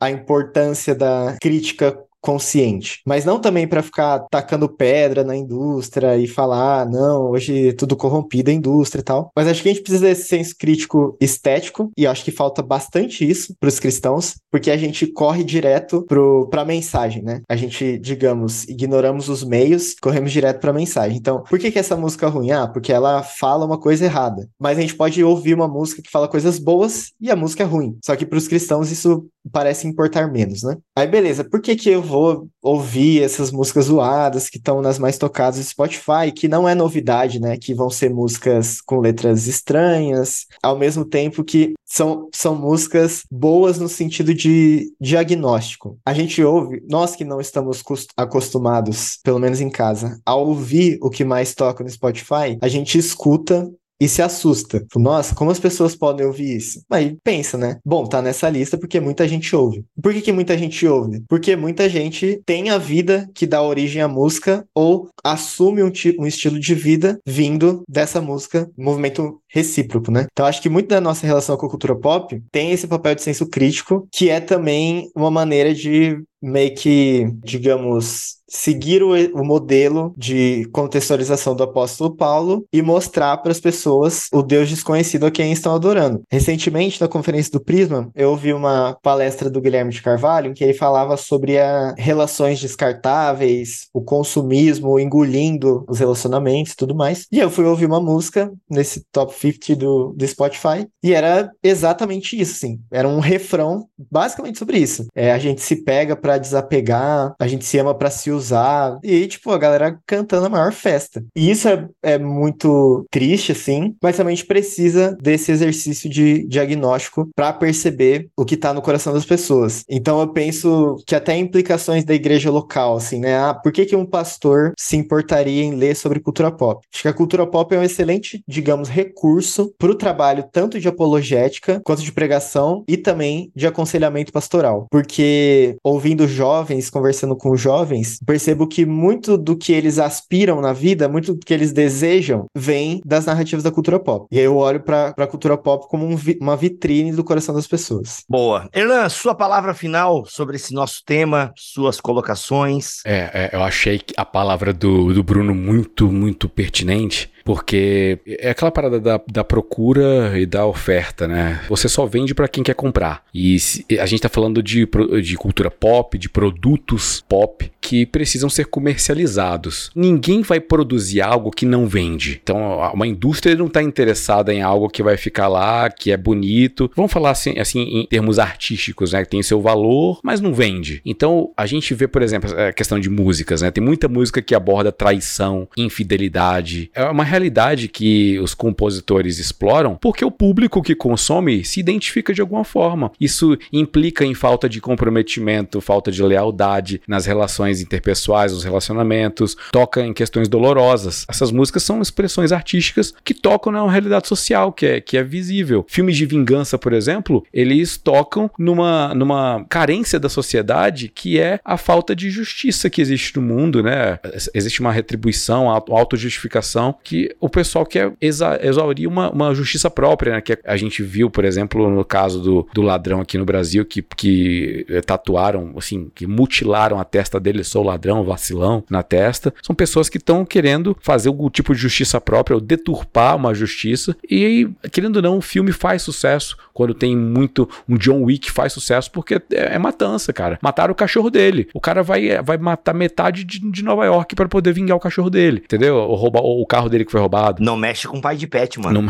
a importância da crítica consciente, mas não também para ficar tacando pedra na indústria e falar, ah, não, hoje é tudo corrompido a indústria e tal. Mas acho que a gente precisa desse senso crítico estético e acho que falta bastante isso para os cristãos, porque a gente corre direto para a mensagem, né? A gente, digamos, ignoramos os meios, corremos direto para a mensagem. Então, por que que essa música é ruim? Ah, porque ela fala uma coisa errada. Mas a gente pode ouvir uma música que fala coisas boas e a música é ruim. Só que para os cristãos isso parece importar menos, né? Aí beleza, por que que eu vou ouvir essas músicas zoadas que estão nas mais tocadas do Spotify, que não é novidade, né? Que vão ser músicas com letras estranhas, ao mesmo tempo que são, são músicas boas no sentido de diagnóstico. A gente ouve, nós que não estamos acostumados, pelo menos em casa, a ouvir o que mais toca no Spotify, a gente escuta e se assusta. Nossa, como as pessoas podem ouvir isso? Aí pensa, né? Bom, tá nessa lista porque muita gente ouve. Por que, que muita gente ouve? Porque muita gente tem a vida que dá origem à música ou assume um, um estilo de vida vindo dessa música, movimento recíproco, né? Então acho que muito da nossa relação com a cultura pop tem esse papel de senso crítico, que é também uma maneira de meio que, digamos, seguir o, o, modelo de contextualização do apóstolo Paulo e mostrar para as pessoas o Deus desconhecido a quem estão adorando. Recentemente, na conferência do Prisma, eu ouvi uma palestra do Guilherme de Carvalho em que ele falava sobre as relações descartáveis, o consumismo engolindo os relacionamentos e tudo mais. E eu fui ouvir uma música nesse top 50 do, do Spotify e era exatamente isso, assim. Era um refrão basicamente sobre isso. É, a gente se pega para desapegar, a gente se ama para se usar. E, tipo, a galera cantando a maior festa. E isso é, é muito triste, assim, mas também a gente precisa desse exercício de diagnóstico para perceber o que tá no coração das pessoas. Então eu penso que até implicações da igreja local, assim, né? Ah, por que, que um pastor se importaria em ler sobre cultura pop? Acho que a cultura pop é um excelente, digamos, recurso para o trabalho tanto de apologética quanto de pregação e também de aconselhamento pastoral. Porque ouvindo jovens, conversando com jovens, percebo que muito do que eles aspiram na vida, muito do que eles desejam, vem das narrativas da cultura pop. E aí eu olho para a cultura pop como um vi uma vitrine do coração das pessoas. Boa. Erlan, sua palavra final sobre esse nosso tema, suas colocações. É, é eu achei a palavra do, do Bruno muito, muito pertinente. Porque é aquela parada da, da procura e da oferta, né? Você só vende para quem quer comprar. E a gente tá falando de, de cultura pop, de produtos pop que precisam ser comercializados. Ninguém vai produzir algo que não vende. Então, uma indústria não está interessada em algo que vai ficar lá, que é bonito. Vamos falar assim, assim em termos artísticos, né? Tem seu valor, mas não vende. Então, a gente vê, por exemplo, a questão de músicas, né? Tem muita música que aborda traição, infidelidade. É uma realidade que os compositores exploram porque o público que consome se identifica de alguma forma. Isso implica em falta de comprometimento, falta de lealdade nas relações interpessoais, nos relacionamentos, toca em questões dolorosas. Essas músicas são expressões artísticas que tocam na realidade social, que é, que é visível. Filmes de vingança, por exemplo, eles tocam numa, numa carência da sociedade que é a falta de justiça que existe no mundo, né? Existe uma retribuição, autojustificação que o pessoal quer exa exaurir uma, uma justiça própria, né? Que a gente viu, por exemplo, no caso do, do ladrão aqui no Brasil, que, que eh, tatuaram, assim, que mutilaram a testa dele, sou ladrão, vacilão na testa. São pessoas que estão querendo fazer algum tipo de justiça própria ou deturpar uma justiça. E querendo ou não, o filme faz sucesso quando tem muito. Um John Wick faz sucesso porque é, é matança, cara. Mataram o cachorro dele. O cara vai, vai matar metade de, de Nova York para poder vingar o cachorro dele, entendeu? Ou roubar ou o carro dele que foi roubado. Não mexe com o pai de pet, mano. Não...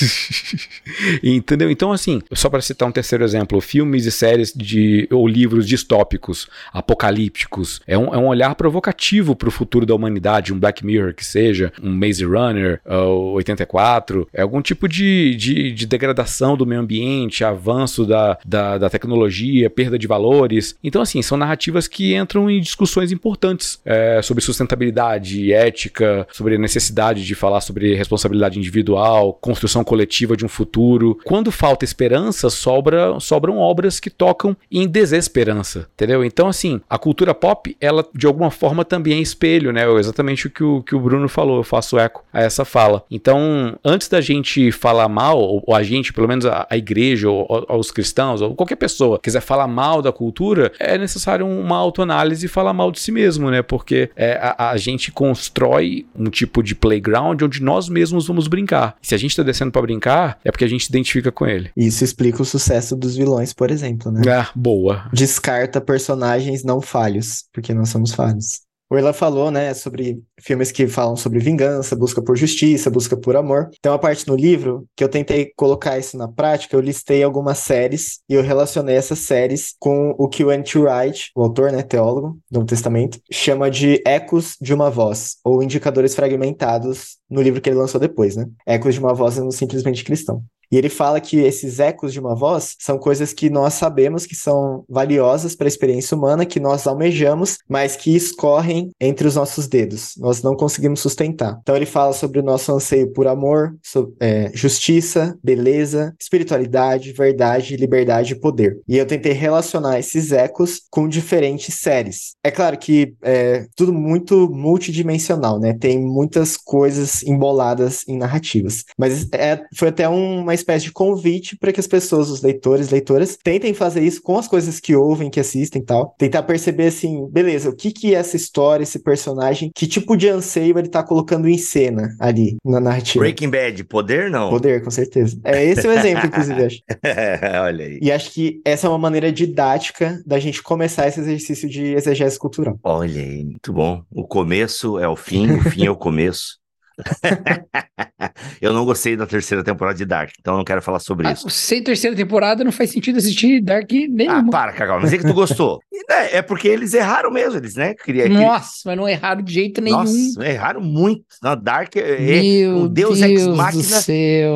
Entendeu? Então, assim, só para citar um terceiro exemplo, filmes e séries de ou livros distópicos, apocalípticos, é um, é um olhar provocativo para o futuro da humanidade, um Black Mirror que seja, um Maze Runner, uh, 84, é algum tipo de, de, de, degradação do meio ambiente, avanço da, da, da, tecnologia, perda de valores. Então, assim, são narrativas que entram em discussões importantes é, sobre sustentabilidade, ética, sobre a necessidade de falar sobre responsabilidade individual, construção coletiva de um futuro. Quando falta esperança, sobra, sobram obras que tocam em desesperança, entendeu? Então, assim, a cultura pop, ela de alguma forma também é espelho, né? Exatamente o que o, que o Bruno falou, eu faço eco a essa fala. Então, antes da gente falar mal, ou, a gente, pelo menos a, a igreja, ou, ou, os cristãos, ou qualquer pessoa quiser falar mal da cultura, é necessário uma autoanálise e falar mal de si mesmo, né? Porque é, a, a gente constrói um tipo de playground onde nós mesmos vamos brincar. Se a gente tá descendo para brincar, é porque a gente se identifica com ele. Isso explica o sucesso dos vilões, por exemplo, né? Ah, boa. Descarta personagens não falhos, porque nós somos falhos. O Erlan falou, né, sobre filmes que falam sobre vingança, busca por justiça, busca por amor. Tem uma parte no livro que eu tentei colocar isso na prática, eu listei algumas séries e eu relacionei essas séries com o que o N.T. Wright, o autor, né, teólogo do Novo Testamento, chama de ecos de uma voz, ou indicadores fragmentados no livro que ele lançou depois, né? Ecos de uma voz no Simplesmente Cristão. E ele fala que esses ecos de uma voz são coisas que nós sabemos que são valiosas para a experiência humana, que nós almejamos, mas que escorrem entre os nossos dedos. Nós não conseguimos sustentar. Então ele fala sobre o nosso anseio por amor, sobre, é, justiça, beleza, espiritualidade, verdade, liberdade e poder. E eu tentei relacionar esses ecos com diferentes séries. É claro que é tudo muito multidimensional, né? Tem muitas coisas emboladas em narrativas. Mas é, foi até uma espécie de convite para que as pessoas, os leitores, leitoras, tentem fazer isso com as coisas que ouvem, que assistem e tal. Tentar perceber assim, beleza, o que que é essa história, esse personagem, que tipo de anseio ele tá colocando em cena ali na narrativa. Breaking Bad, poder não? Poder, com certeza. É esse o exemplo, inclusive, acho. Olha aí. E acho que essa é uma maneira didática da gente começar esse exercício de exegese cultural. Olha aí, muito bom. O começo é o fim, o fim é o começo. eu não gostei da terceira temporada de Dark, então não quero falar sobre ah, isso. Sem terceira temporada não faz sentido assistir Dark nenhum. Ah, para, Cacau, mas é que tu gostou. é, é, porque eles erraram mesmo, eles, né? Queria, Nossa, mas não erraram de jeito nenhum. Nossa, erraram muito. Não, Dark é, é o Deus, Deus Ex Machina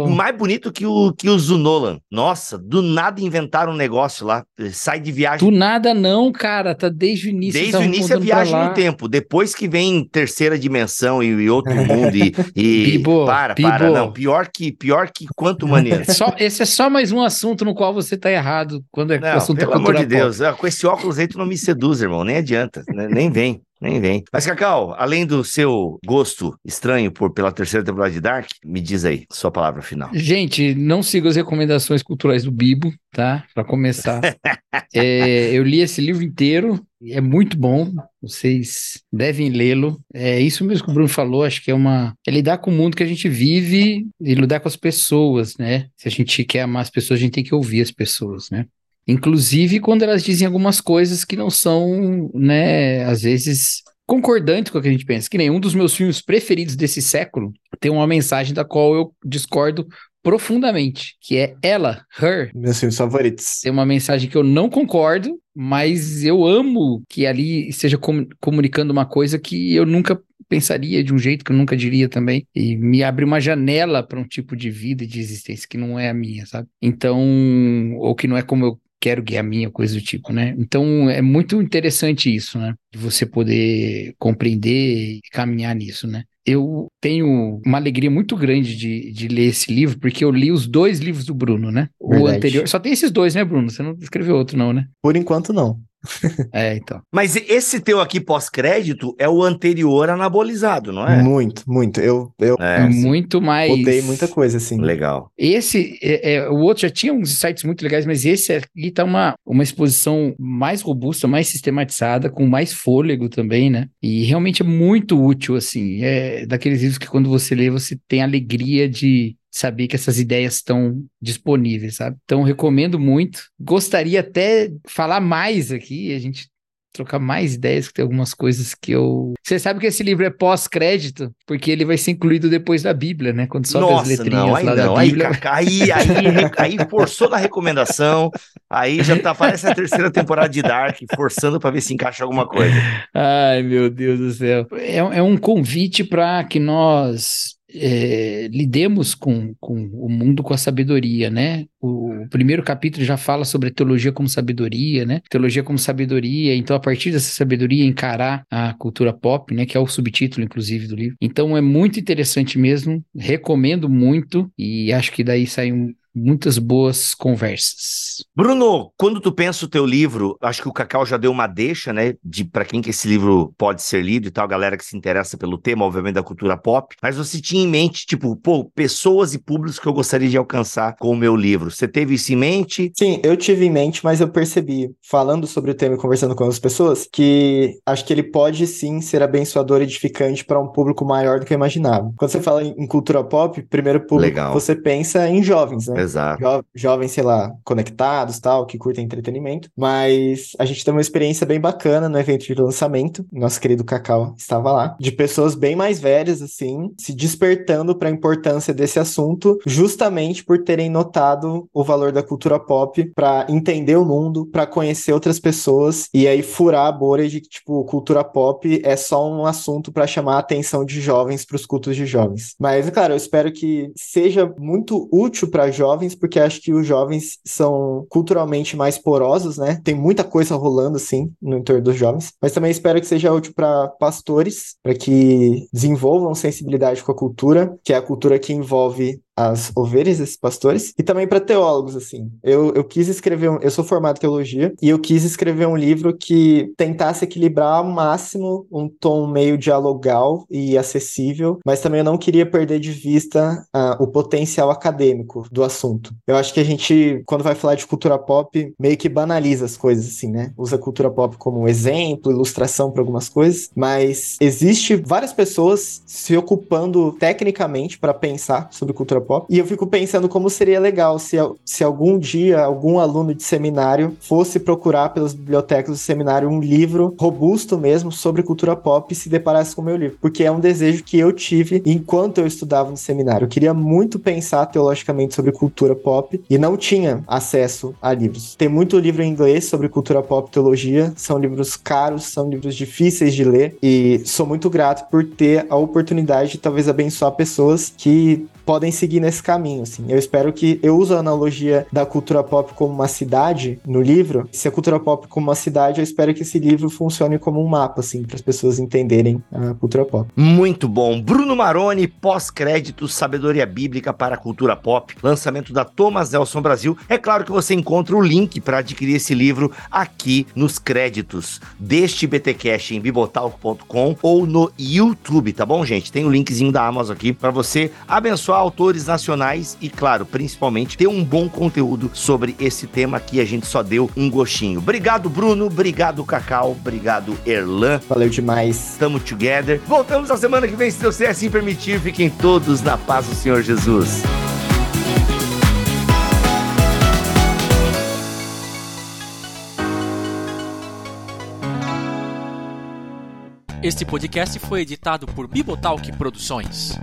mais bonito que o, que o Zunolan. Nossa, do nada inventaram um negócio lá, sai de viagem. Do nada não, cara, tá desde o início. Desde o início a viagem no tempo, depois que vem terceira dimensão e, e outro mundo e, e Bibo, para, Bibo. para, não, pior que pior que quanto maneiro. Só, esse é só mais um assunto no qual você tá errado quando é não, assunto pelo amor de Deus, pop. com esse óculos aí tu não me seduz, irmão, nem adianta, né? nem vem. Nem vem. Mas, Cacau, além do seu gosto estranho por pela terceira temporada de Dark, me diz aí, sua palavra final. Gente, não siga as recomendações culturais do Bibo, tá? Para começar. é, eu li esse livro inteiro, é muito bom, vocês devem lê-lo. É isso mesmo que o Bruno falou, acho que é uma. É lidar com o mundo que a gente vive e lidar com as pessoas, né? Se a gente quer amar as pessoas, a gente tem que ouvir as pessoas, né? Inclusive quando elas dizem algumas coisas que não são, né, às vezes concordante com o que a gente pensa. Que nenhum dos meus filmes preferidos desse século tem uma mensagem da qual eu discordo profundamente, que é ela, her. Meus filmes favoritos. Tem uma mensagem que eu não concordo, mas eu amo que ali esteja com comunicando uma coisa que eu nunca pensaria de um jeito que eu nunca diria também e me abre uma janela para um tipo de vida e de existência que não é a minha, sabe? Então, ou que não é como eu quero guiar a minha, coisa do tipo, né? Então é muito interessante isso, né? De você poder compreender e caminhar nisso, né? eu tenho uma alegria muito grande de, de ler esse livro, porque eu li os dois livros do Bruno, né? Verdade. O anterior. Só tem esses dois, né, Bruno? Você não escreveu outro, não, né? Por enquanto, não. é, então. Mas esse teu aqui pós-crédito é o anterior anabolizado, não é? Muito, muito. Eu, eu é, muito mais. Mudei muita coisa, assim. Legal. Esse, é, é, o outro já tinha uns sites muito legais, mas esse aqui tá uma, uma exposição mais robusta, mais sistematizada, com mais fôlego também, né? E realmente é muito útil, assim. É daqueles livros que quando você lê, você tem alegria de saber que essas ideias estão disponíveis, sabe? Então, recomendo muito. Gostaria até falar mais aqui, a gente trocar mais ideias, que tem algumas coisas que eu. Você sabe que esse livro é pós-crédito, porque ele vai ser incluído depois da Bíblia, né? Quando sobe Nossa, as letrinhas não, aí lá não, da Bíblia. Aí, aí, aí, aí forçou na recomendação, aí já tá, parece a terceira temporada de Dark, forçando para ver se encaixa alguma coisa. Ai, meu Deus do céu. É, é um convite para que nós é, lidemos com, com o mundo com a sabedoria, né? O, o, primeiro capítulo já fala sobre teologia como sabedoria, né? Teologia como sabedoria, então a partir dessa sabedoria encarar a cultura pop, né? Que é o subtítulo, inclusive, do livro. Então é muito interessante mesmo, recomendo muito e acho que daí sai um, muitas boas conversas. Bruno, quando tu pensa o teu livro, acho que o Cacau já deu uma deixa, né, de para quem que esse livro pode ser lido e tal, galera que se interessa pelo tema, obviamente da cultura pop, mas você tinha em mente, tipo, pô, pessoas e públicos que eu gostaria de alcançar com o meu livro. Você teve isso em mente? Sim, eu tive em mente, mas eu percebi, falando sobre o tema e conversando com as pessoas, que acho que ele pode sim ser abençoador e edificante para um público maior do que eu imaginava. Quando você fala em cultura pop, primeiro público Legal. você pensa em jovens, né? Exato. Jo jovens, sei lá, conectados, tal, que curtem entretenimento. Mas a gente teve uma experiência bem bacana no evento de lançamento. Nosso querido Cacau estava lá. De pessoas bem mais velhas, assim, se despertando para a importância desse assunto, justamente por terem notado o valor da cultura pop para entender o mundo, para conhecer outras pessoas e aí furar a bolha de que, tipo, cultura pop é só um assunto para chamar a atenção de jovens para os cultos de jovens. Mas, claro, eu espero que seja muito útil para jovens, porque porque acho que os jovens são culturalmente mais porosos, né? Tem muita coisa rolando assim no entorno dos jovens, mas também espero que seja útil para pastores, para que desenvolvam sensibilidade com a cultura, que é a cultura que envolve as ovelhas desses pastores e também para teólogos assim. Eu, eu quis escrever, um, eu sou formado em teologia e eu quis escrever um livro que tentasse equilibrar ao máximo um tom meio dialogal e acessível, mas também eu não queria perder de vista uh, o potencial acadêmico do assunto. Eu acho que a gente, quando vai falar de cultura pop, meio que banaliza as coisas assim, né? Usa cultura pop como exemplo, ilustração para algumas coisas, mas existe várias pessoas se ocupando tecnicamente para pensar sobre cultura pop. E eu fico pensando como seria legal se, se algum dia algum aluno de seminário fosse procurar pelas bibliotecas do seminário um livro robusto mesmo sobre cultura pop e se deparasse com o meu livro. Porque é um desejo que eu tive enquanto eu estudava no seminário. Eu queria muito pensar teologicamente sobre cultura pop e não tinha acesso a livros. Tem muito livro em inglês sobre cultura pop e teologia, são livros caros, são livros difíceis de ler e sou muito grato por ter a oportunidade de talvez abençoar pessoas que podem seguir nesse caminho, assim. Eu espero que eu uso a analogia da cultura pop como uma cidade no livro. Se a cultura pop como uma cidade, eu espero que esse livro funcione como um mapa, assim, para as pessoas entenderem a cultura pop. Muito bom. Bruno Maroni, pós-crédito, sabedoria bíblica para a cultura pop, lançamento da Thomas Nelson Brasil. É claro que você encontra o link para adquirir esse livro aqui nos créditos deste BTcast em bibotalco.com ou no YouTube, tá bom, gente? Tem o linkzinho da Amazon aqui para você abençoar autores nacionais e, claro, principalmente ter um bom conteúdo sobre esse tema que a gente só deu um gostinho. Obrigado, Bruno. Obrigado, Cacau. Obrigado, Erlan. Valeu demais. Tamo together. Voltamos na semana que vem, se Deus assim permitir. Fiquem todos na paz do Senhor Jesus. Este podcast foi editado por Bibotalk Produções.